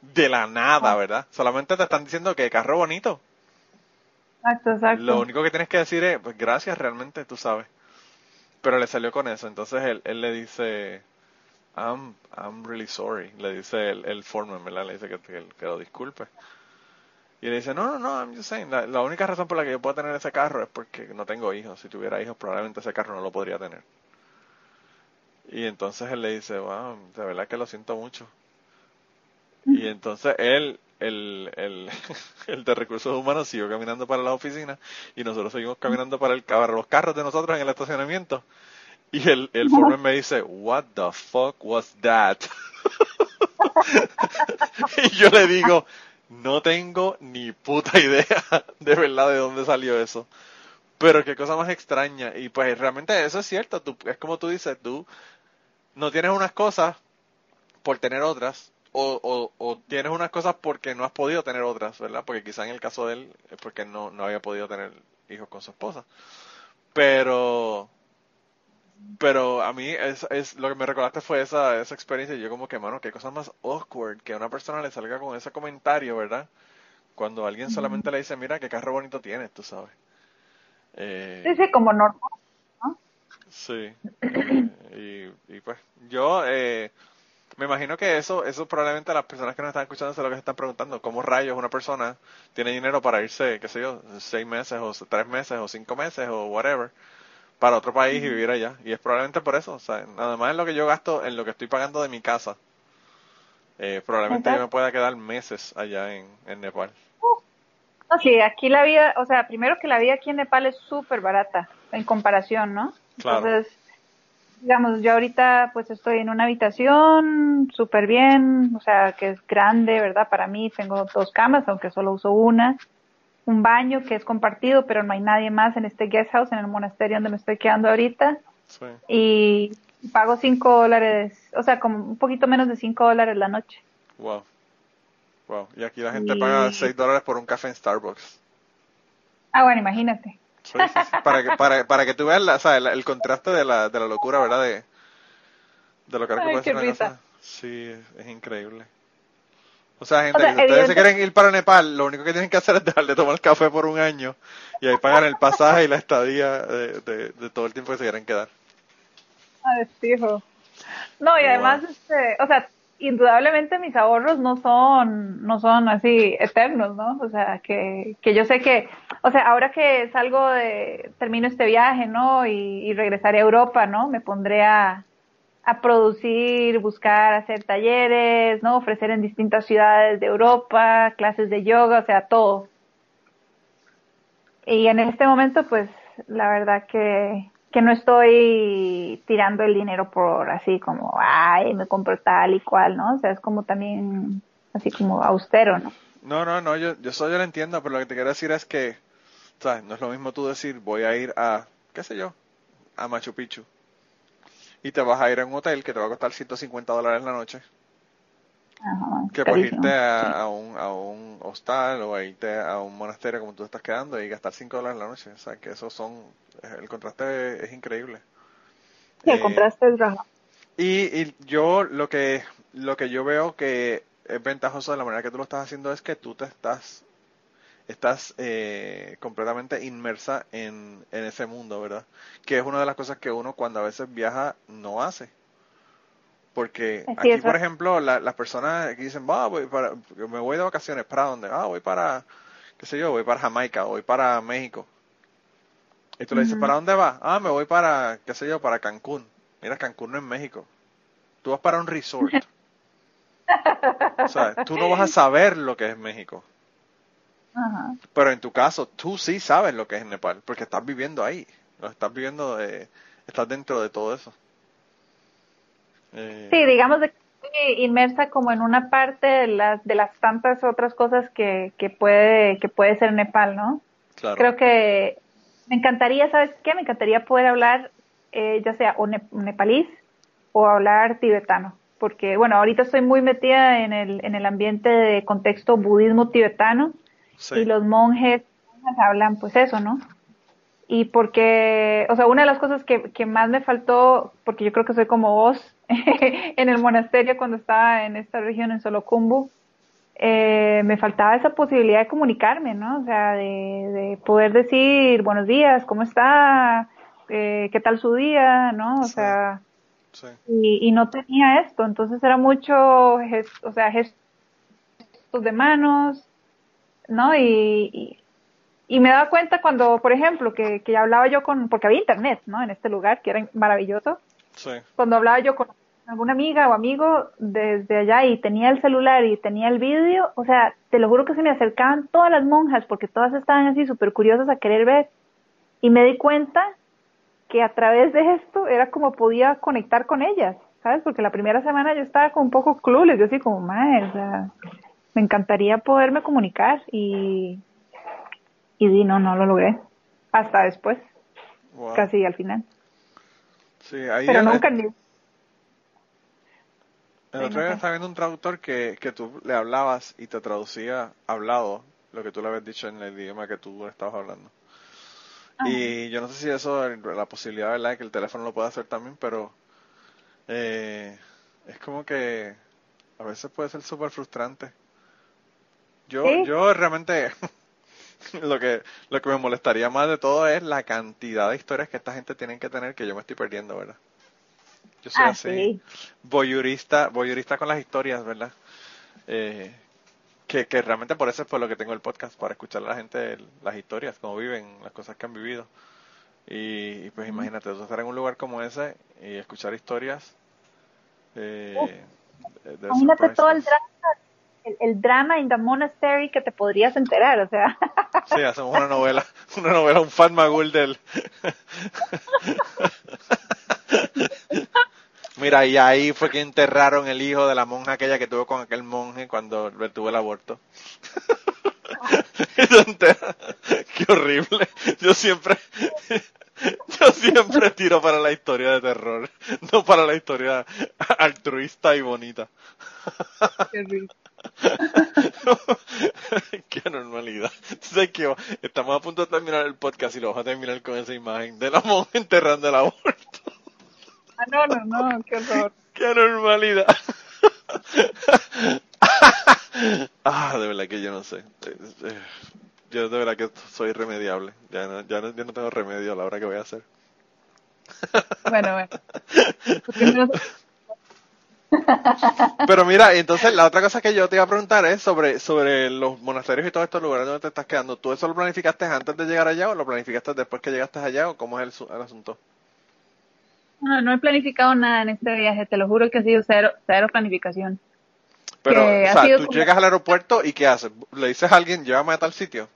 de la nada, ah. ¿verdad? Solamente te están diciendo que carro bonito. Exacto, exacto. Lo único que tienes que decir es, pues gracias realmente, tú sabes. Pero le salió con eso. Entonces él, él le dice, I'm, I'm really sorry, le dice el, el foreman, ¿verdad? Le dice que, que, lo disculpe. Y le dice, no, no, no, I'm just saying, la, única razón por la que yo puedo tener ese carro es porque no tengo hijos. Si tuviera hijos, probablemente ese carro no lo podría tener. Y entonces él le dice, wow, de verdad que lo siento mucho. Y entonces él, el, el, el de recursos humanos siguió caminando para la oficina y nosotros seguimos caminando para, el, para los carros de nosotros en el estacionamiento. Y el, el foreman me dice, what the fuck was that? y yo le digo, no tengo ni puta idea de verdad de dónde salió eso. Pero qué cosa más extraña. Y pues realmente eso es cierto. Tú, es como tú dices, tú no tienes unas cosas por tener otras. O, o, o tienes unas cosas porque no has podido tener otras, ¿verdad? Porque quizá en el caso de él es porque no, no había podido tener hijos con su esposa. Pero pero a mí es, es lo que me recordaste fue esa, esa experiencia y yo como que, mano, qué cosa más awkward que a una persona le salga con ese comentario, ¿verdad? Cuando alguien solamente le dice, mira, qué carro bonito tienes, tú sabes. Eh, sí, sí, como normal, ¿no? Sí. y, y, pues yo eh, me imagino que eso, eso probablemente las personas que nos están escuchando se lo que se están preguntando, ¿cómo rayos una persona tiene dinero para irse, qué sé yo, seis meses o tres meses o cinco meses o whatever? para otro país y vivir allá. Y es probablemente por eso. O sea, nada más en lo que yo gasto, en lo que estoy pagando de mi casa, eh, probablemente yo me pueda quedar meses allá en, en Nepal. no, sí, aquí la vida, o sea, primero que la vida aquí en Nepal es súper barata en comparación, ¿no? Claro. Entonces, digamos, yo ahorita pues estoy en una habitación súper bien, o sea, que es grande, ¿verdad? Para mí tengo dos camas, aunque solo uso una un baño que es compartido, pero no hay nadie más en este guest house, en el monasterio donde me estoy quedando ahorita. Y pago 5 dólares, o sea, como un poquito menos de 5 dólares la noche. Wow. Wow. Y aquí la gente paga 6 dólares por un café en Starbucks. Ah, bueno, imagínate. Para, que, para, para que tú veas la, o sea, el, contraste de la, de la locura, ¿verdad? De, de lo que Ay, puede ser una Sí, es increíble. O sea, gente, si ustedes se quieren ir para Nepal, lo único que tienen que hacer es dejar de tomar café por un año y ahí pagan el pasaje y la estadía de, de, todo el tiempo que se quieren quedar. Ah, fijo. No, y además, este, o sea, indudablemente mis ahorros no son, no son así eternos, ¿no? O sea, que, que yo sé que, o sea, ahora que salgo de, termino este viaje, ¿no? Y, y regresaré a Europa, ¿no? Me pondré a, a producir, buscar hacer talleres, ¿no? Ofrecer en distintas ciudades de Europa, clases de yoga, o sea, todo. Y en este momento, pues, la verdad que, que no estoy tirando el dinero por así como, ay, me compro tal y cual, ¿no? O sea, es como también así como austero, ¿no? No, no, no, yo, yo eso yo lo entiendo, pero lo que te quiero decir es que, ¿sabes? No es lo mismo tú decir, voy a ir a, qué sé yo, a Machu Picchu y te vas a ir a un hotel que te va a costar 150 dólares la noche. Que pues irte a, un, a un hostal o a irte a un monasterio como tú estás quedando y gastar 5 dólares la noche. O sea, que esos son, el contraste es, increíble. Sí, el eh, contraste es raro. Y, y yo lo que, lo que yo veo que es ventajoso de la manera que tú lo estás haciendo es que tú te estás estás eh, completamente inmersa en, en, ese mundo, ¿verdad? Que es una de las cosas que uno cuando a veces viaja no hace. Porque aquí, por ejemplo, las personas que dicen, va, voy para, me voy de vacaciones, ¿para dónde? Ah, voy para, qué sé yo, voy para Jamaica, voy para México. Y tú le dices, ¿para dónde vas? Ah, me voy para, qué sé yo, para Cancún. Mira, Cancún no es México. Tú vas para un resort. o sea, tú no vas a saber lo que es México. Pero en tu caso, tú sí sabes lo que es Nepal, porque estás viviendo ahí. Lo estás viviendo, de, estás dentro de todo eso. Eh, sí, digamos de inmersa como en una parte de las, de las tantas otras cosas que, que, puede, que puede ser Nepal, ¿no? Claro. Creo que me encantaría, ¿sabes qué? Me encantaría poder hablar, eh, ya sea o nepalís o hablar tibetano. Porque, bueno, ahorita estoy muy metida en el, en el ambiente de contexto budismo tibetano y los monjes hablan pues eso, ¿no? Y porque, o sea, una de las cosas que, que más me faltó, porque yo creo que soy como vos en el monasterio cuando estaba en esta región, en Solocumbu, eh, me faltaba esa posibilidad de comunicarme, ¿no? O sea, de, de poder decir buenos días, ¿cómo está? Eh, ¿Qué tal su día? ¿No? O sea, Y, y, no tenía esto, entonces era mucho, o sea, gestos de manos, ¿no? Y, y, me daba cuenta cuando, por ejemplo, que, que hablaba yo con, porque había internet, ¿no? En este lugar, que era maravilloso. Sí. Cuando hablaba yo con alguna amiga o amigo desde allá y tenía el celular y tenía el vídeo, o sea, te lo juro que se me acercaban todas las monjas porque todas estaban así súper curiosas a querer ver. Y me di cuenta que a través de esto era como podía conectar con ellas, ¿sabes? Porque la primera semana yo estaba como un poco clueless, yo así como, madre, o sea, me encantaría poderme comunicar y, y no, no lo logré. Hasta después, casi al final. Sí, ahí Pero nunca ni... El otro día estaba viendo un traductor que, que tú le hablabas y te traducía hablado lo que tú le habías dicho en el idioma que tú estabas hablando. Y yo no sé si eso, la posibilidad, ¿verdad?, que el teléfono lo pueda hacer también, pero eh, es como que a veces puede ser súper frustrante yo, yo realmente lo que lo que me molestaría más de todo es la cantidad de historias que esta gente tiene que tener que yo me estoy perdiendo, ¿verdad? Yo soy ah, así, voyurista, voyurista con las historias, ¿verdad? Eh, que, que realmente por eso es por lo que tengo el podcast, para escuchar a la gente las historias, cómo viven, las cosas que han vivido. Y, pues imagínate, tú estar en un lugar como ese y escuchar historias. Eh, imagínate todo el drama el, drama in the monastery que te podrías enterar, o sea. Sí, hacemos una novela, una novela, un fan magul del... Mira, y ahí fue que enterraron el hijo de la monja aquella que tuvo con aquel monje cuando tuvo el aborto. Qué horrible. Yo siempre, yo siempre tiro para la historia de terror, no para la historia altruista y bonita. Qué Qué normalidad. Sé que estamos a punto de terminar el podcast y lo vamos a terminar con esa imagen de la monja enterrando el aborto. Ah, no, no, no, qué horror. Qué normalidad. ah, de verdad que yo no sé. Yo de verdad que soy irremediable. Ya no, ya no, no tengo remedio a la hora que voy a hacer. bueno, bueno. Pero mira, entonces la otra cosa que yo te iba a preguntar es sobre, sobre los monasterios y todos estos lugares donde te estás quedando. ¿Tú eso lo planificaste antes de llegar allá o lo planificaste después que llegaste allá o cómo es el, asunto? No, no he planificado nada en este viaje, te lo juro que ha sido cero, cero planificación. Pero, o sea, tú llegas al aeropuerto y ¿qué haces? ¿Le dices a alguien, llévame a tal sitio?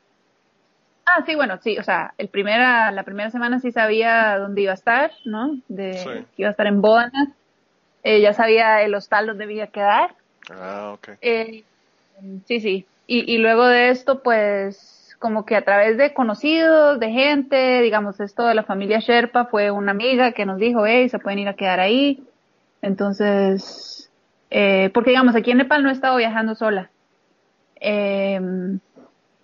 Ah, sí, bueno, sí, o sea, el primera, la primera semana sí sabía dónde iba a estar, ¿no? De, Que iba a estar en Bodanas eh, ya sabía el hostal donde debía quedar. Ah, ok. Eh, sí, sí. Y, y luego de esto, pues, como que a través de conocidos, de gente, digamos, esto de la familia Sherpa fue una amiga que nos dijo, hey, se pueden ir a quedar ahí. Entonces, eh, porque digamos, aquí en Nepal no he estado viajando sola. Eh,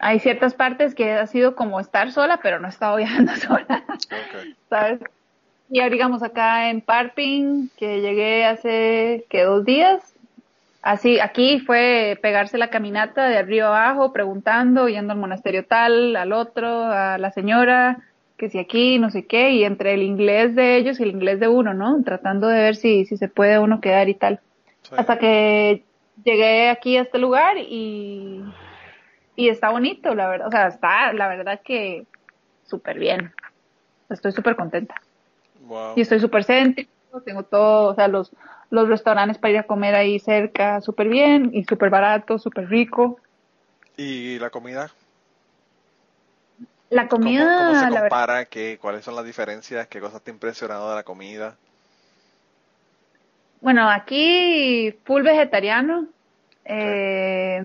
hay ciertas partes que ha sido como estar sola, pero no he estado viajando sola. Okay. ¿Sabes? Y ahora digamos acá en Parping, que llegué hace que dos días, así aquí fue pegarse la caminata de arriba abajo, preguntando, yendo al monasterio tal, al otro, a la señora, que si aquí, no sé qué, y entre el inglés de ellos y el inglés de uno, ¿no? Tratando de ver si, si se puede uno quedar y tal. Hasta que llegué aquí a este lugar y, y está bonito, la verdad, o sea, está, la verdad que súper bien. Estoy súper contenta. Y estoy súper céntrico, tengo todo, o sea, los, los restaurantes para ir a comer ahí cerca súper bien y súper barato, súper rico. ¿Y la comida? La comida, ¿Cómo, se compara? ¿Qué, ¿Cuáles son las diferencias? ¿Qué cosas te ha impresionado de la comida? Bueno, aquí full vegetariano. Eh,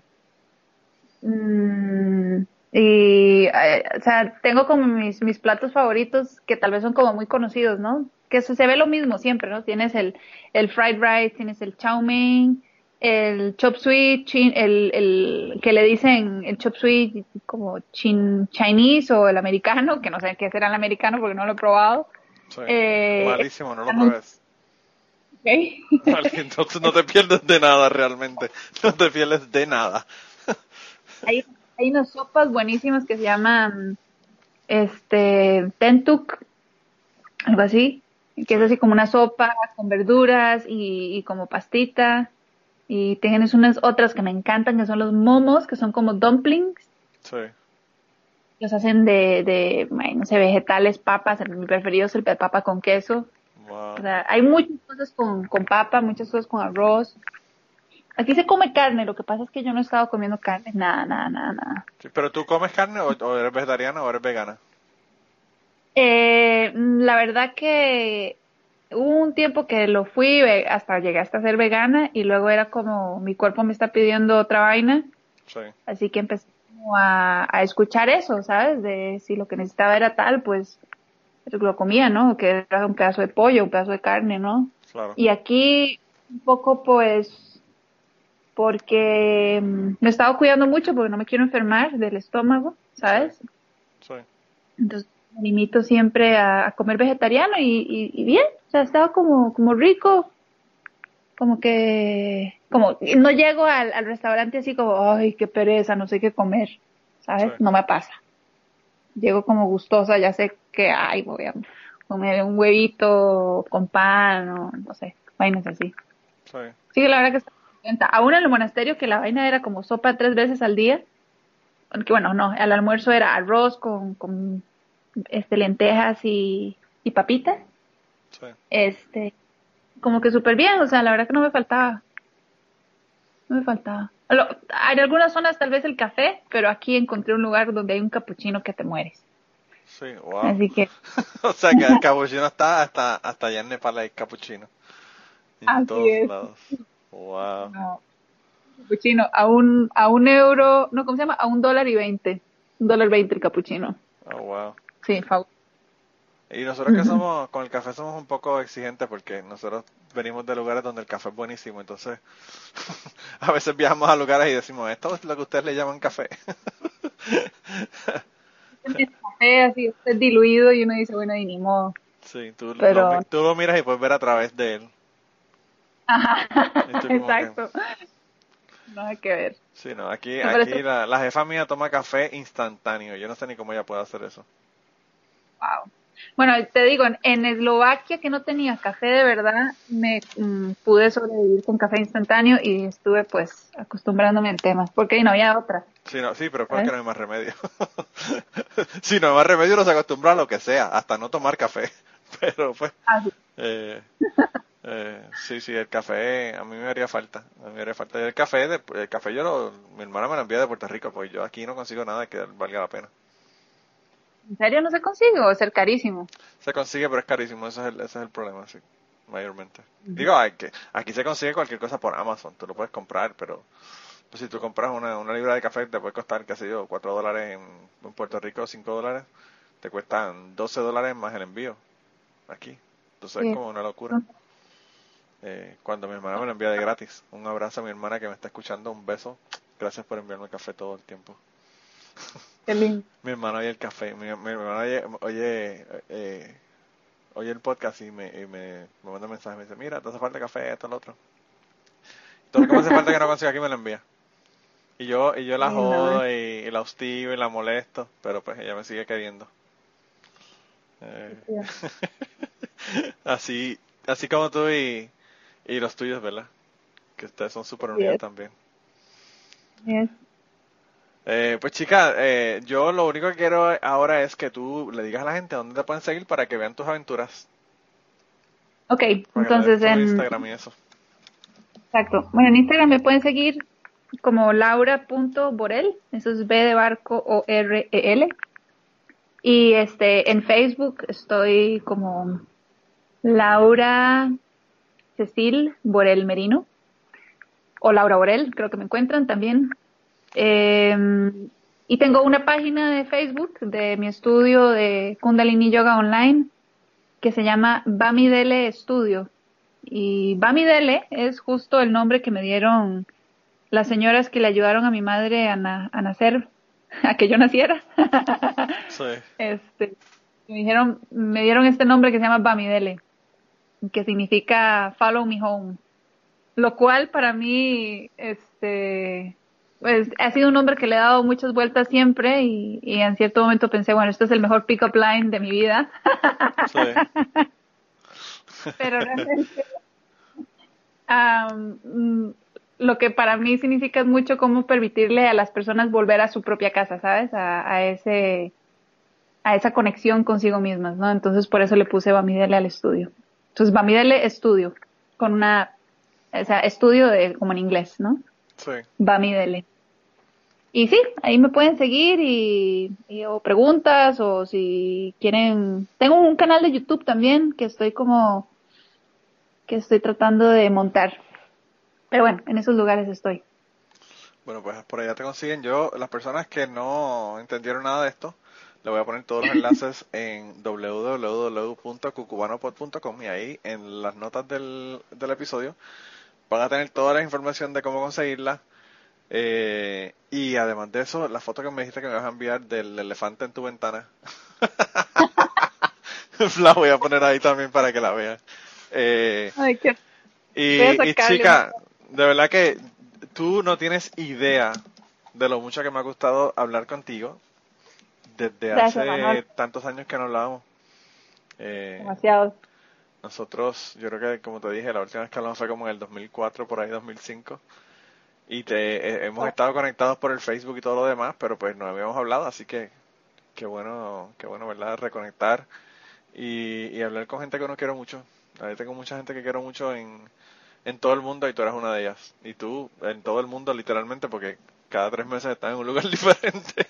mm, y, eh, o sea, tengo como mis, mis platos favoritos que tal vez son como muy conocidos, ¿no? Que se, se ve lo mismo siempre, ¿no? Tienes el, el fried rice, tienes el chow mein, el chop suey, el, el que le dicen el chop suey como chin, Chinese o el americano, que no sé qué será el americano porque no lo he probado. Eh, malísimo, no lo pruebes. entonces no te pierdes de nada realmente, no te pierdes de nada. hay, hay unas sopas buenísimas que se llaman este tentuk, algo así, que es así como una sopa con verduras y, y como pastita y tienes unas otras que me encantan, que son los momos, que son como dumplings. Sí. Los hacen de, de no sé, vegetales, papas. Mi preferido es el de papa con queso. Wow. O sea, hay muchas cosas con, con papa, muchas cosas con arroz. Aquí se come carne, lo que pasa es que yo no he estado comiendo carne, nada, nada, nada, nada. Sí, ¿Pero tú comes carne o, o eres vegetariana o eres vegana? Eh, la verdad que hubo un tiempo que lo fui hasta llegué hasta ser vegana y luego era como mi cuerpo me está pidiendo otra vaina. Sí. Así que empecé a, a, escuchar eso, ¿sabes? De si lo que necesitaba era tal, pues lo comía, ¿no? Que era un pedazo de pollo, un pedazo de carne, ¿no? Claro. Y aquí un poco pues porque mm, me estaba cuidando mucho porque no me quiero enfermar del estómago, ¿sabes? Sí. Entonces me limito siempre a, comer vegetariano y, y, bien, o sea, estaba como, como rico, como que, como, no llego al, al restaurante así como, ay, qué pereza, no sé qué comer, ¿sabes? No me pasa. Llego como gustosa, ya sé que, ay, voy a comer un huevito con pan o no sé, vainas así. Sí. sí, la verdad que está contenta. Aún en el monasterio que la vaina era como sopa tres veces al día, que bueno, no, al almuerzo era arroz con, con este, lentejas y, y papitas. Este, como que súper bien, o sea, la verdad que no me faltaba. No me faltaba. Hay algunas zonas tal vez el café, pero aquí encontré un lugar donde hay un capuchino que te mueres. Sí, wow. Así que. o sea que el capuchino está hasta, hasta allá en Nepal hay capuchino. En todos lados. Wow. Capuchino, a un, a un euro, no, ¿cómo se llama? A un dólar y veinte. Un dólar veinte el capuchino. Oh, wow. Sí, Y nosotros que somos, con el café somos un poco exigentes porque nosotros venimos de lugares donde el café es buenísimo, entonces a veces viajamos a lugares y decimos, esto es lo que ustedes le llaman café. café así, es diluido y uno dice, bueno, y ni modo. Sí, tú, lo, tú lo miras y puedes ver a través de él. Ajá, exacto. No hay que ver. Sí, no, aquí, aquí la, la jefa mía toma café instantáneo. Yo no sé ni cómo ella puede hacer eso. Bueno, te digo, en Eslovaquia que no tenía café de verdad, me mm, pude sobrevivir con café instantáneo y estuve pues acostumbrándome al tema, porque ahí no había otra. Sí, no, sí pero porque ¿Eh? no hay más remedio. si no hay más remedio, uno se acostumbra a lo que sea, hasta no tomar café. Pero pues... Ah, sí. Eh, eh, sí, sí, el café a mí me haría falta. A mí me haría falta. El café, el café yo lo, mi hermana me lo envía de Puerto Rico, pues yo aquí no consigo nada que valga la pena. ¿En serio no se consigue o es ser carísimo? Se consigue, pero es carísimo, ese es el, ese es el problema, sí, mayormente. Digo, hay que, aquí se consigue cualquier cosa por Amazon, tú lo puedes comprar, pero pues, si tú compras una, una libra de café te puede costar, qué sé yo, 4 dólares en, Puerto Rico, 5 dólares, te cuestan 12 dólares más el envío, aquí. Entonces es como una locura. Eh, cuando mi hermana me lo envía de gratis. Un abrazo a mi hermana que me está escuchando, un beso. Gracias por enviarme café todo el tiempo. mi hermano oye el café. Mi, hermano oye, oye, eh, oye el podcast y me, y me, me manda mensaje, me dice, mira, te hace falta café, esto, lo otro. Todo lo que me hace falta que no consiga aquí me lo envía. Y yo, y yo la jodo y, y la hostigo y la molesto, pero pues ella me sigue queriendo. Eh, así, así como tú y, y los tuyos, ¿verdad? Que ustedes son súper unidos Yes. también. Yes. Eh, pues chica, eh, yo lo único que quiero ahora es que tú le digas a la gente dónde te pueden seguir para que vean tus aventuras. Ok, entonces en, Instagram y eso. Exacto. Bueno, en Instagram me pueden seguir como laura.borel, eso es B de barco o R E L. Y este en Facebook estoy como Laura Cecil Borel Merino o Laura Borel, creo que me encuentran también. Eh, y tengo una página de Facebook de mi estudio de Kundalini Yoga Online que se llama Bamidele Studio. Y Bamidele es justo el nombre que me dieron las señoras que le ayudaron a mi madre a, na- a nacer, a que yo naciera. Sí. este, me dijeron, me dieron este nombre que se llama Bamidele, que significa Follow Me Home. Lo cual para mí, este, pues ha sido un nombre que le he dado muchas vueltas siempre y, y en cierto momento pensé, bueno, este es el mejor pick-up line de mi vida. Sí. pero realmente mm, lo que para mí significa es mucho cómo permitirle a las personas volver a su propia casa, ¿sabes? A, a ese a esa conexión consigo mismas, ¿no? Entonces por eso le puse Bamidele al estudio. Entonces Bamidele estudio con una o sea, estudio de como en inglés, ¿no? Sí. Bamidele. Y sí, ahí me pueden seguir y, y- o preguntas o si quieren. Tengo un canal de YouTube también que estoy como que estoy tratando de montar. Pero bueno, en esos lugares estoy. Bueno, pues por allá te consiguen. Yo, las personas que no entendieron nada de esto, le voy a poner todos los enlaces en www.cucubanopod.com y ahí en las notas del, del episodio van a tener toda la información de cómo conseguirla. Eh, y además de eso, la foto que me dijiste que me vas a enviar del elefante en tu ventana, la voy a poner ahí también para que la vean. Eh, Ay, qué... y, y chica, de verdad que tú no tienes idea de lo mucho que me ha gustado hablar contigo desde Gracias, hace Manuel. tantos años que no hablábamos. Eh, demasiado. nosotros, yo creo que como te dije, la última vez que hablamos fue como en el 2004, por ahí 2005. Y te, eh, hemos estado conectados por el Facebook y todo lo demás, pero pues no habíamos hablado, así que qué bueno, qué bueno, ¿verdad? Reconectar y, y hablar con gente que uno quiero mucho. Ahí tengo mucha gente que quiero mucho en, en todo el mundo y tú eres una de ellas. Y tú en todo el mundo literalmente porque cada tres meses estás en un lugar diferente.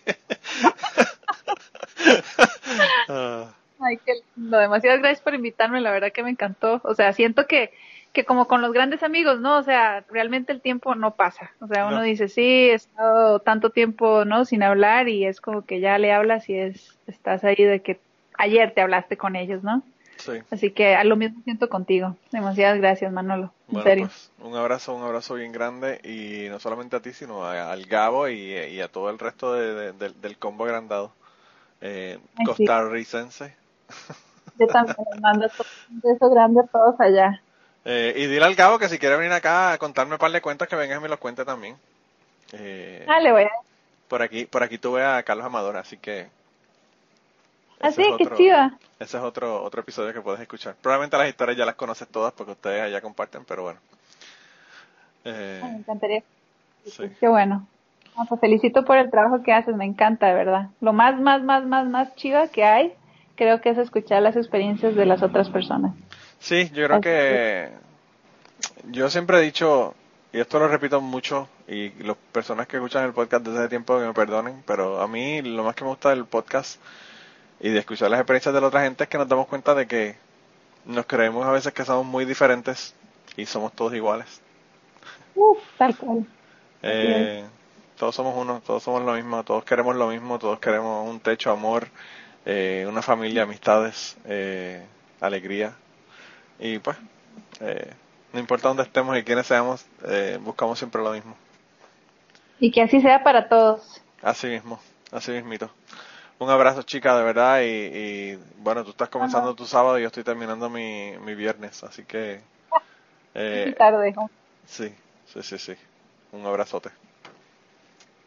Ah, Ay, qué lindo. Demasiadas gracias por invitarme, la verdad que me encantó. O sea, siento que, que como con los grandes amigos, ¿no? O sea, realmente el tiempo no pasa. O sea, uno No. dice, sí, he estado tanto tiempo, ¿no? Sin hablar y es como que ya le hablas y es, estás ahí de que ayer te hablaste con ellos, ¿no? sí. Así que a lo mismo siento contigo. Demasiadas gracias, Manolo. En Bueno, serio. pues un abrazo, un abrazo bien grande y no solamente a ti, sino a- al Gabo y, y a todo el resto de- de- del- del combo agrandado eh, costarricense. Yo también les mando un beso grande a todos allá. Eh, y dile al Gabo que si quiere venir acá a contarme un par de cuentas, que venga y me los cuente también. Eh, Ah, le voy a... por aquí por aquí tuve a Carlos Amador, así que... Ah, ese sí, es qué otro- chiva. Ese es otro, otro episodio que puedes escuchar. Probablemente las historias ya las conoces todas porque ustedes allá comparten, pero bueno. Eh, Ay, me encantaría. sí. Qué bueno. Pues felicito por el trabajo que haces, me encanta, de verdad. Lo más, más, más, más, más chiva que hay, creo que es escuchar las experiencias de las otras personas. Sí, yo creo Así que yo siempre he dicho, y esto lo repito mucho, y las personas que escuchan el podcast desde hace tiempo que me perdonen, pero a mí lo más que me gusta del podcast y de escuchar las experiencias de la otra gente es que nos damos cuenta de que nos creemos a veces que somos muy diferentes y somos todos iguales. Uf, tal cual. Eh, todos somos uno, todos somos lo mismo, todos queremos lo mismo, todos queremos un techo, amor, eh, una familia, amistades, eh, alegría. Y pues, eh, no importa dónde estemos y quiénes seamos, eh, buscamos siempre lo mismo. Y que así sea para todos. Así mismo, así mismito. Un abrazo, chica, de verdad. Y, bueno, tú estás comenzando tu sábado y yo estoy terminando mi, mi viernes, así que. Eh, tarde. Sí, sí, sí, sí. Un abrazote.